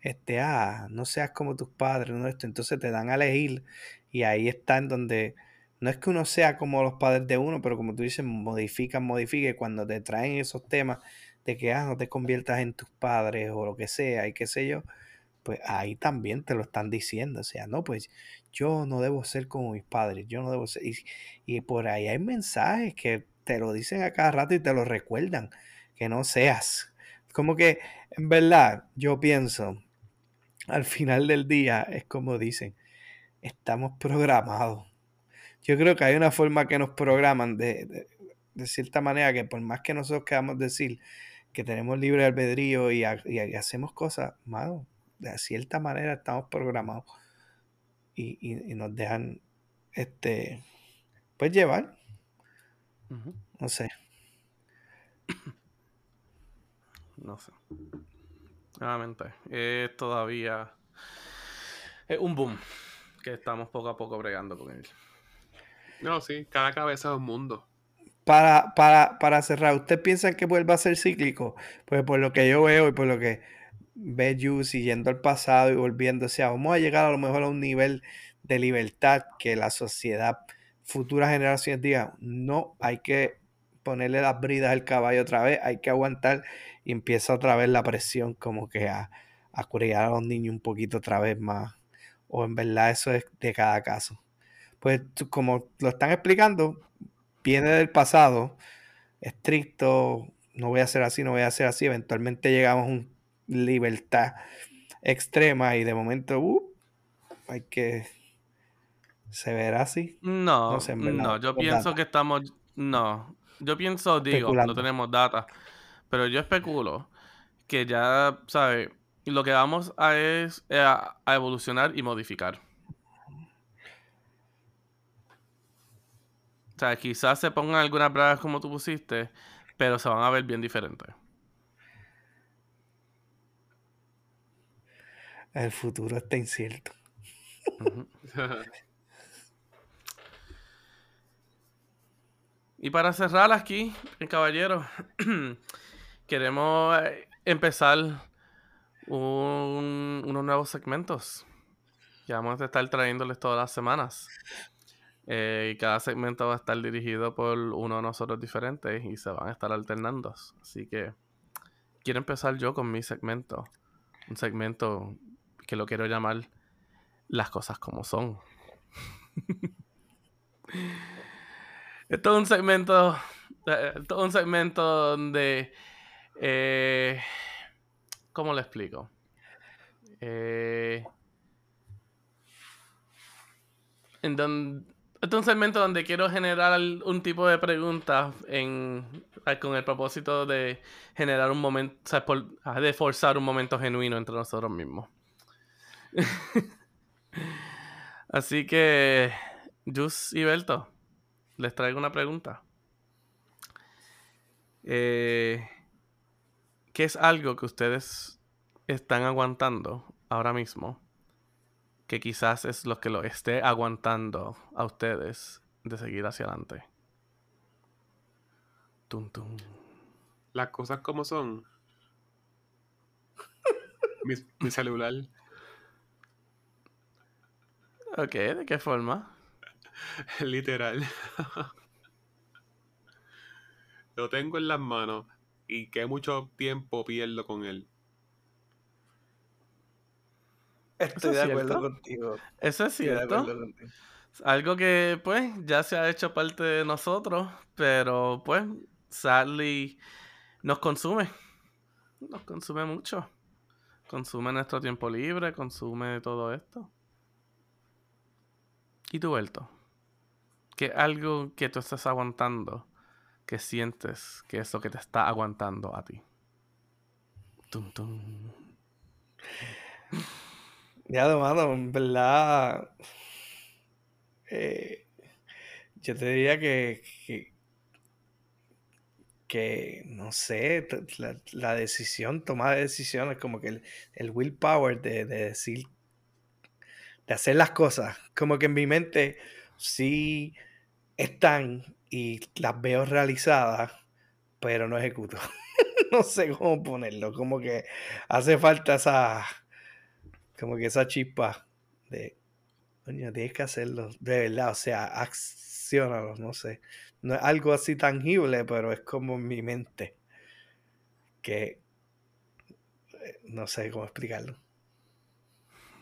Speaker 1: este, ah, no seas como tus padres, no esto, entonces te dan a elegir y ahí está en donde no es que uno sea como los padres de uno, pero como tú dices, modifican, y cuando te traen esos temas de que, ah, no te conviertas en tus padres o lo que sea y qué sé yo, pues ahí también te lo están diciendo, o sea, no, pues yo no debo ser como mis padres, yo no debo ser, y, y por ahí hay mensajes que te lo dicen a cada rato y te lo recuerdan, que no seas. Como que, en verdad, yo pienso, al final del día, es como dicen, estamos programados. Yo creo que hay una forma que nos programan de, de, cierta manera que por más que nosotros queramos decir que tenemos libre albedrío y, ha- y- y hacemos cosas, mano, de cierta manera estamos programados y, y- y nos dejan, este, pues llevar. No sé.
Speaker 3: No sé. Nuevamente, es todavía es un boom que estamos poco a poco bregando con él.
Speaker 2: No, sí, cada cabeza es un mundo.
Speaker 1: Para, para, para cerrar, ¿usted piensa que vuelva a ser cíclico? Pues por lo que yo veo y por lo que ve you siguiendo el pasado y volviéndose a, vamos a llegar a lo mejor a un nivel de libertad que la sociedad, futuras generaciones digan, no, hay que ponerle las bridas al caballo otra vez, hay que aguantar y empieza otra vez la presión como que a, a a los niños un poquito otra vez más. O en verdad eso es de cada caso. Pues como lo están explicando, viene del pasado, estricto, no voy a hacer así, no voy a hacer así, eventualmente llegamos a una libertad extrema y de momento uh, hay que se verá así.
Speaker 3: No, no, yo pienso que estamos, no, yo pienso, digo, no tenemos data, pero yo especulo que ya, ¿sabes? Lo que vamos a es a, evolucionar y modificar. O sea, quizás se pongan algunas bragas como tú pusiste, pero se van a ver bien diferentes.
Speaker 1: El futuro está incierto.
Speaker 3: Y para cerrar aquí, caballero, queremos eh, empezar unos nuevos segmentos que vamos a estar trayéndoles todas las semanas. Eh, cada segmento va a estar dirigido por uno de nosotros diferentes y se van a estar alternando. Así que quiero empezar yo con mi segmento. Un segmento que lo quiero llamar Las cosas como son. Es un segmento. Eh, un segmento donde. Eh, ¿Cómo le explico? Eh, en donde, este es un segmento donde quiero generar un tipo de preguntas en, con el propósito de generar un momento, o sea, de forzar un momento genuino entre nosotros mismos. Así que, Jus y Berto, les traigo una pregunta. Eh, ¿Qué es algo que ustedes están aguantando ahora mismo? Que quizás es lo que lo esté aguantando a ustedes de seguir hacia adelante. Tum, tum.
Speaker 2: Las cosas como son. mi, mi celular.
Speaker 3: Ok, ¿de qué forma?
Speaker 2: Literal. Lo tengo en las manos y que mucho tiempo pierdo con él.
Speaker 1: Estoy de acuerdo contigo.
Speaker 3: Eso es cierto. Algo que pues ya se ha hecho parte de nosotros, pero pues Sally nos consume. Nos consume mucho. Consume nuestro tiempo libre, consume todo esto. ¿Y tú, Belto? Que algo que tú estás aguantando, que sientes que es lo que te está aguantando a ti. Tum, tum.
Speaker 1: Ya, mano, en verdad. Eh, yo te diría que, que, no sé, la, decisión, tomar decisiones, como que el, willpower de, de, decir, de hacer las cosas, como que en mi mente sí están y las veo realizadas, pero no ejecuto. no sé cómo ponerlo, como que hace falta esa, como que esa chispa de, coño, tienes que hacerlo, de verdad, o sea, accionalo, no sé. No es algo así tangible, pero es como mi mente, que eh, no sé cómo explicarlo.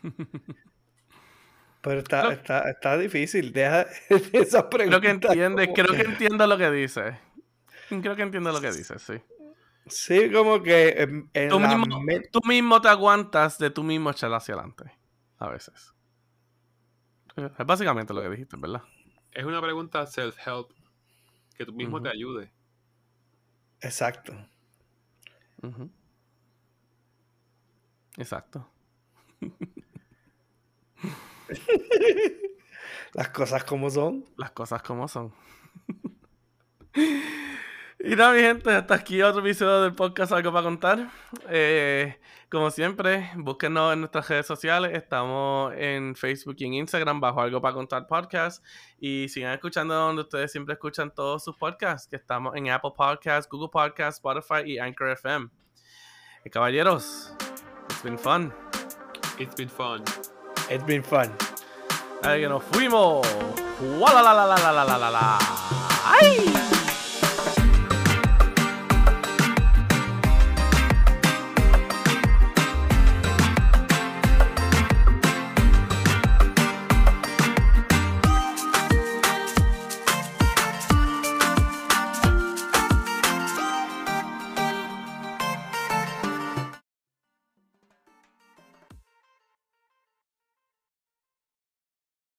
Speaker 1: Pero está, está, está difícil. Deja esa pregunta.
Speaker 3: Creo que entiende, creo que entiendo lo que dice. Creo que entiendo lo que dice, sí.
Speaker 1: Sí, como que
Speaker 3: tú, mismo, te aguantas de tú mismo echar hacia adelante. A veces. Es básicamente lo que dijiste, ¿verdad?
Speaker 2: Es una pregunta self-help. Que tú mismo te ayude.
Speaker 1: Exacto.
Speaker 3: Exacto.
Speaker 1: Las cosas como son.
Speaker 3: Las cosas como son. Y nada, mi gente, hasta aquí otro episodio del podcast Algo para contar. Eh, como siempre, búsquenos en nuestras redes sociales. Estamos en Facebook y en Instagram bajo Algo para Contar Podcast. Y sigan escuchando donde ustedes siempre escuchan todos sus podcasts, que estamos en Apple Podcasts, Google Podcasts, Spotify y Anchor FM. Y caballeros, it's been fun.
Speaker 2: It's been fun.
Speaker 1: It's been fun.
Speaker 3: Ahí que nos fuimos. ¡Wala la la la la la la la! ¡Ay!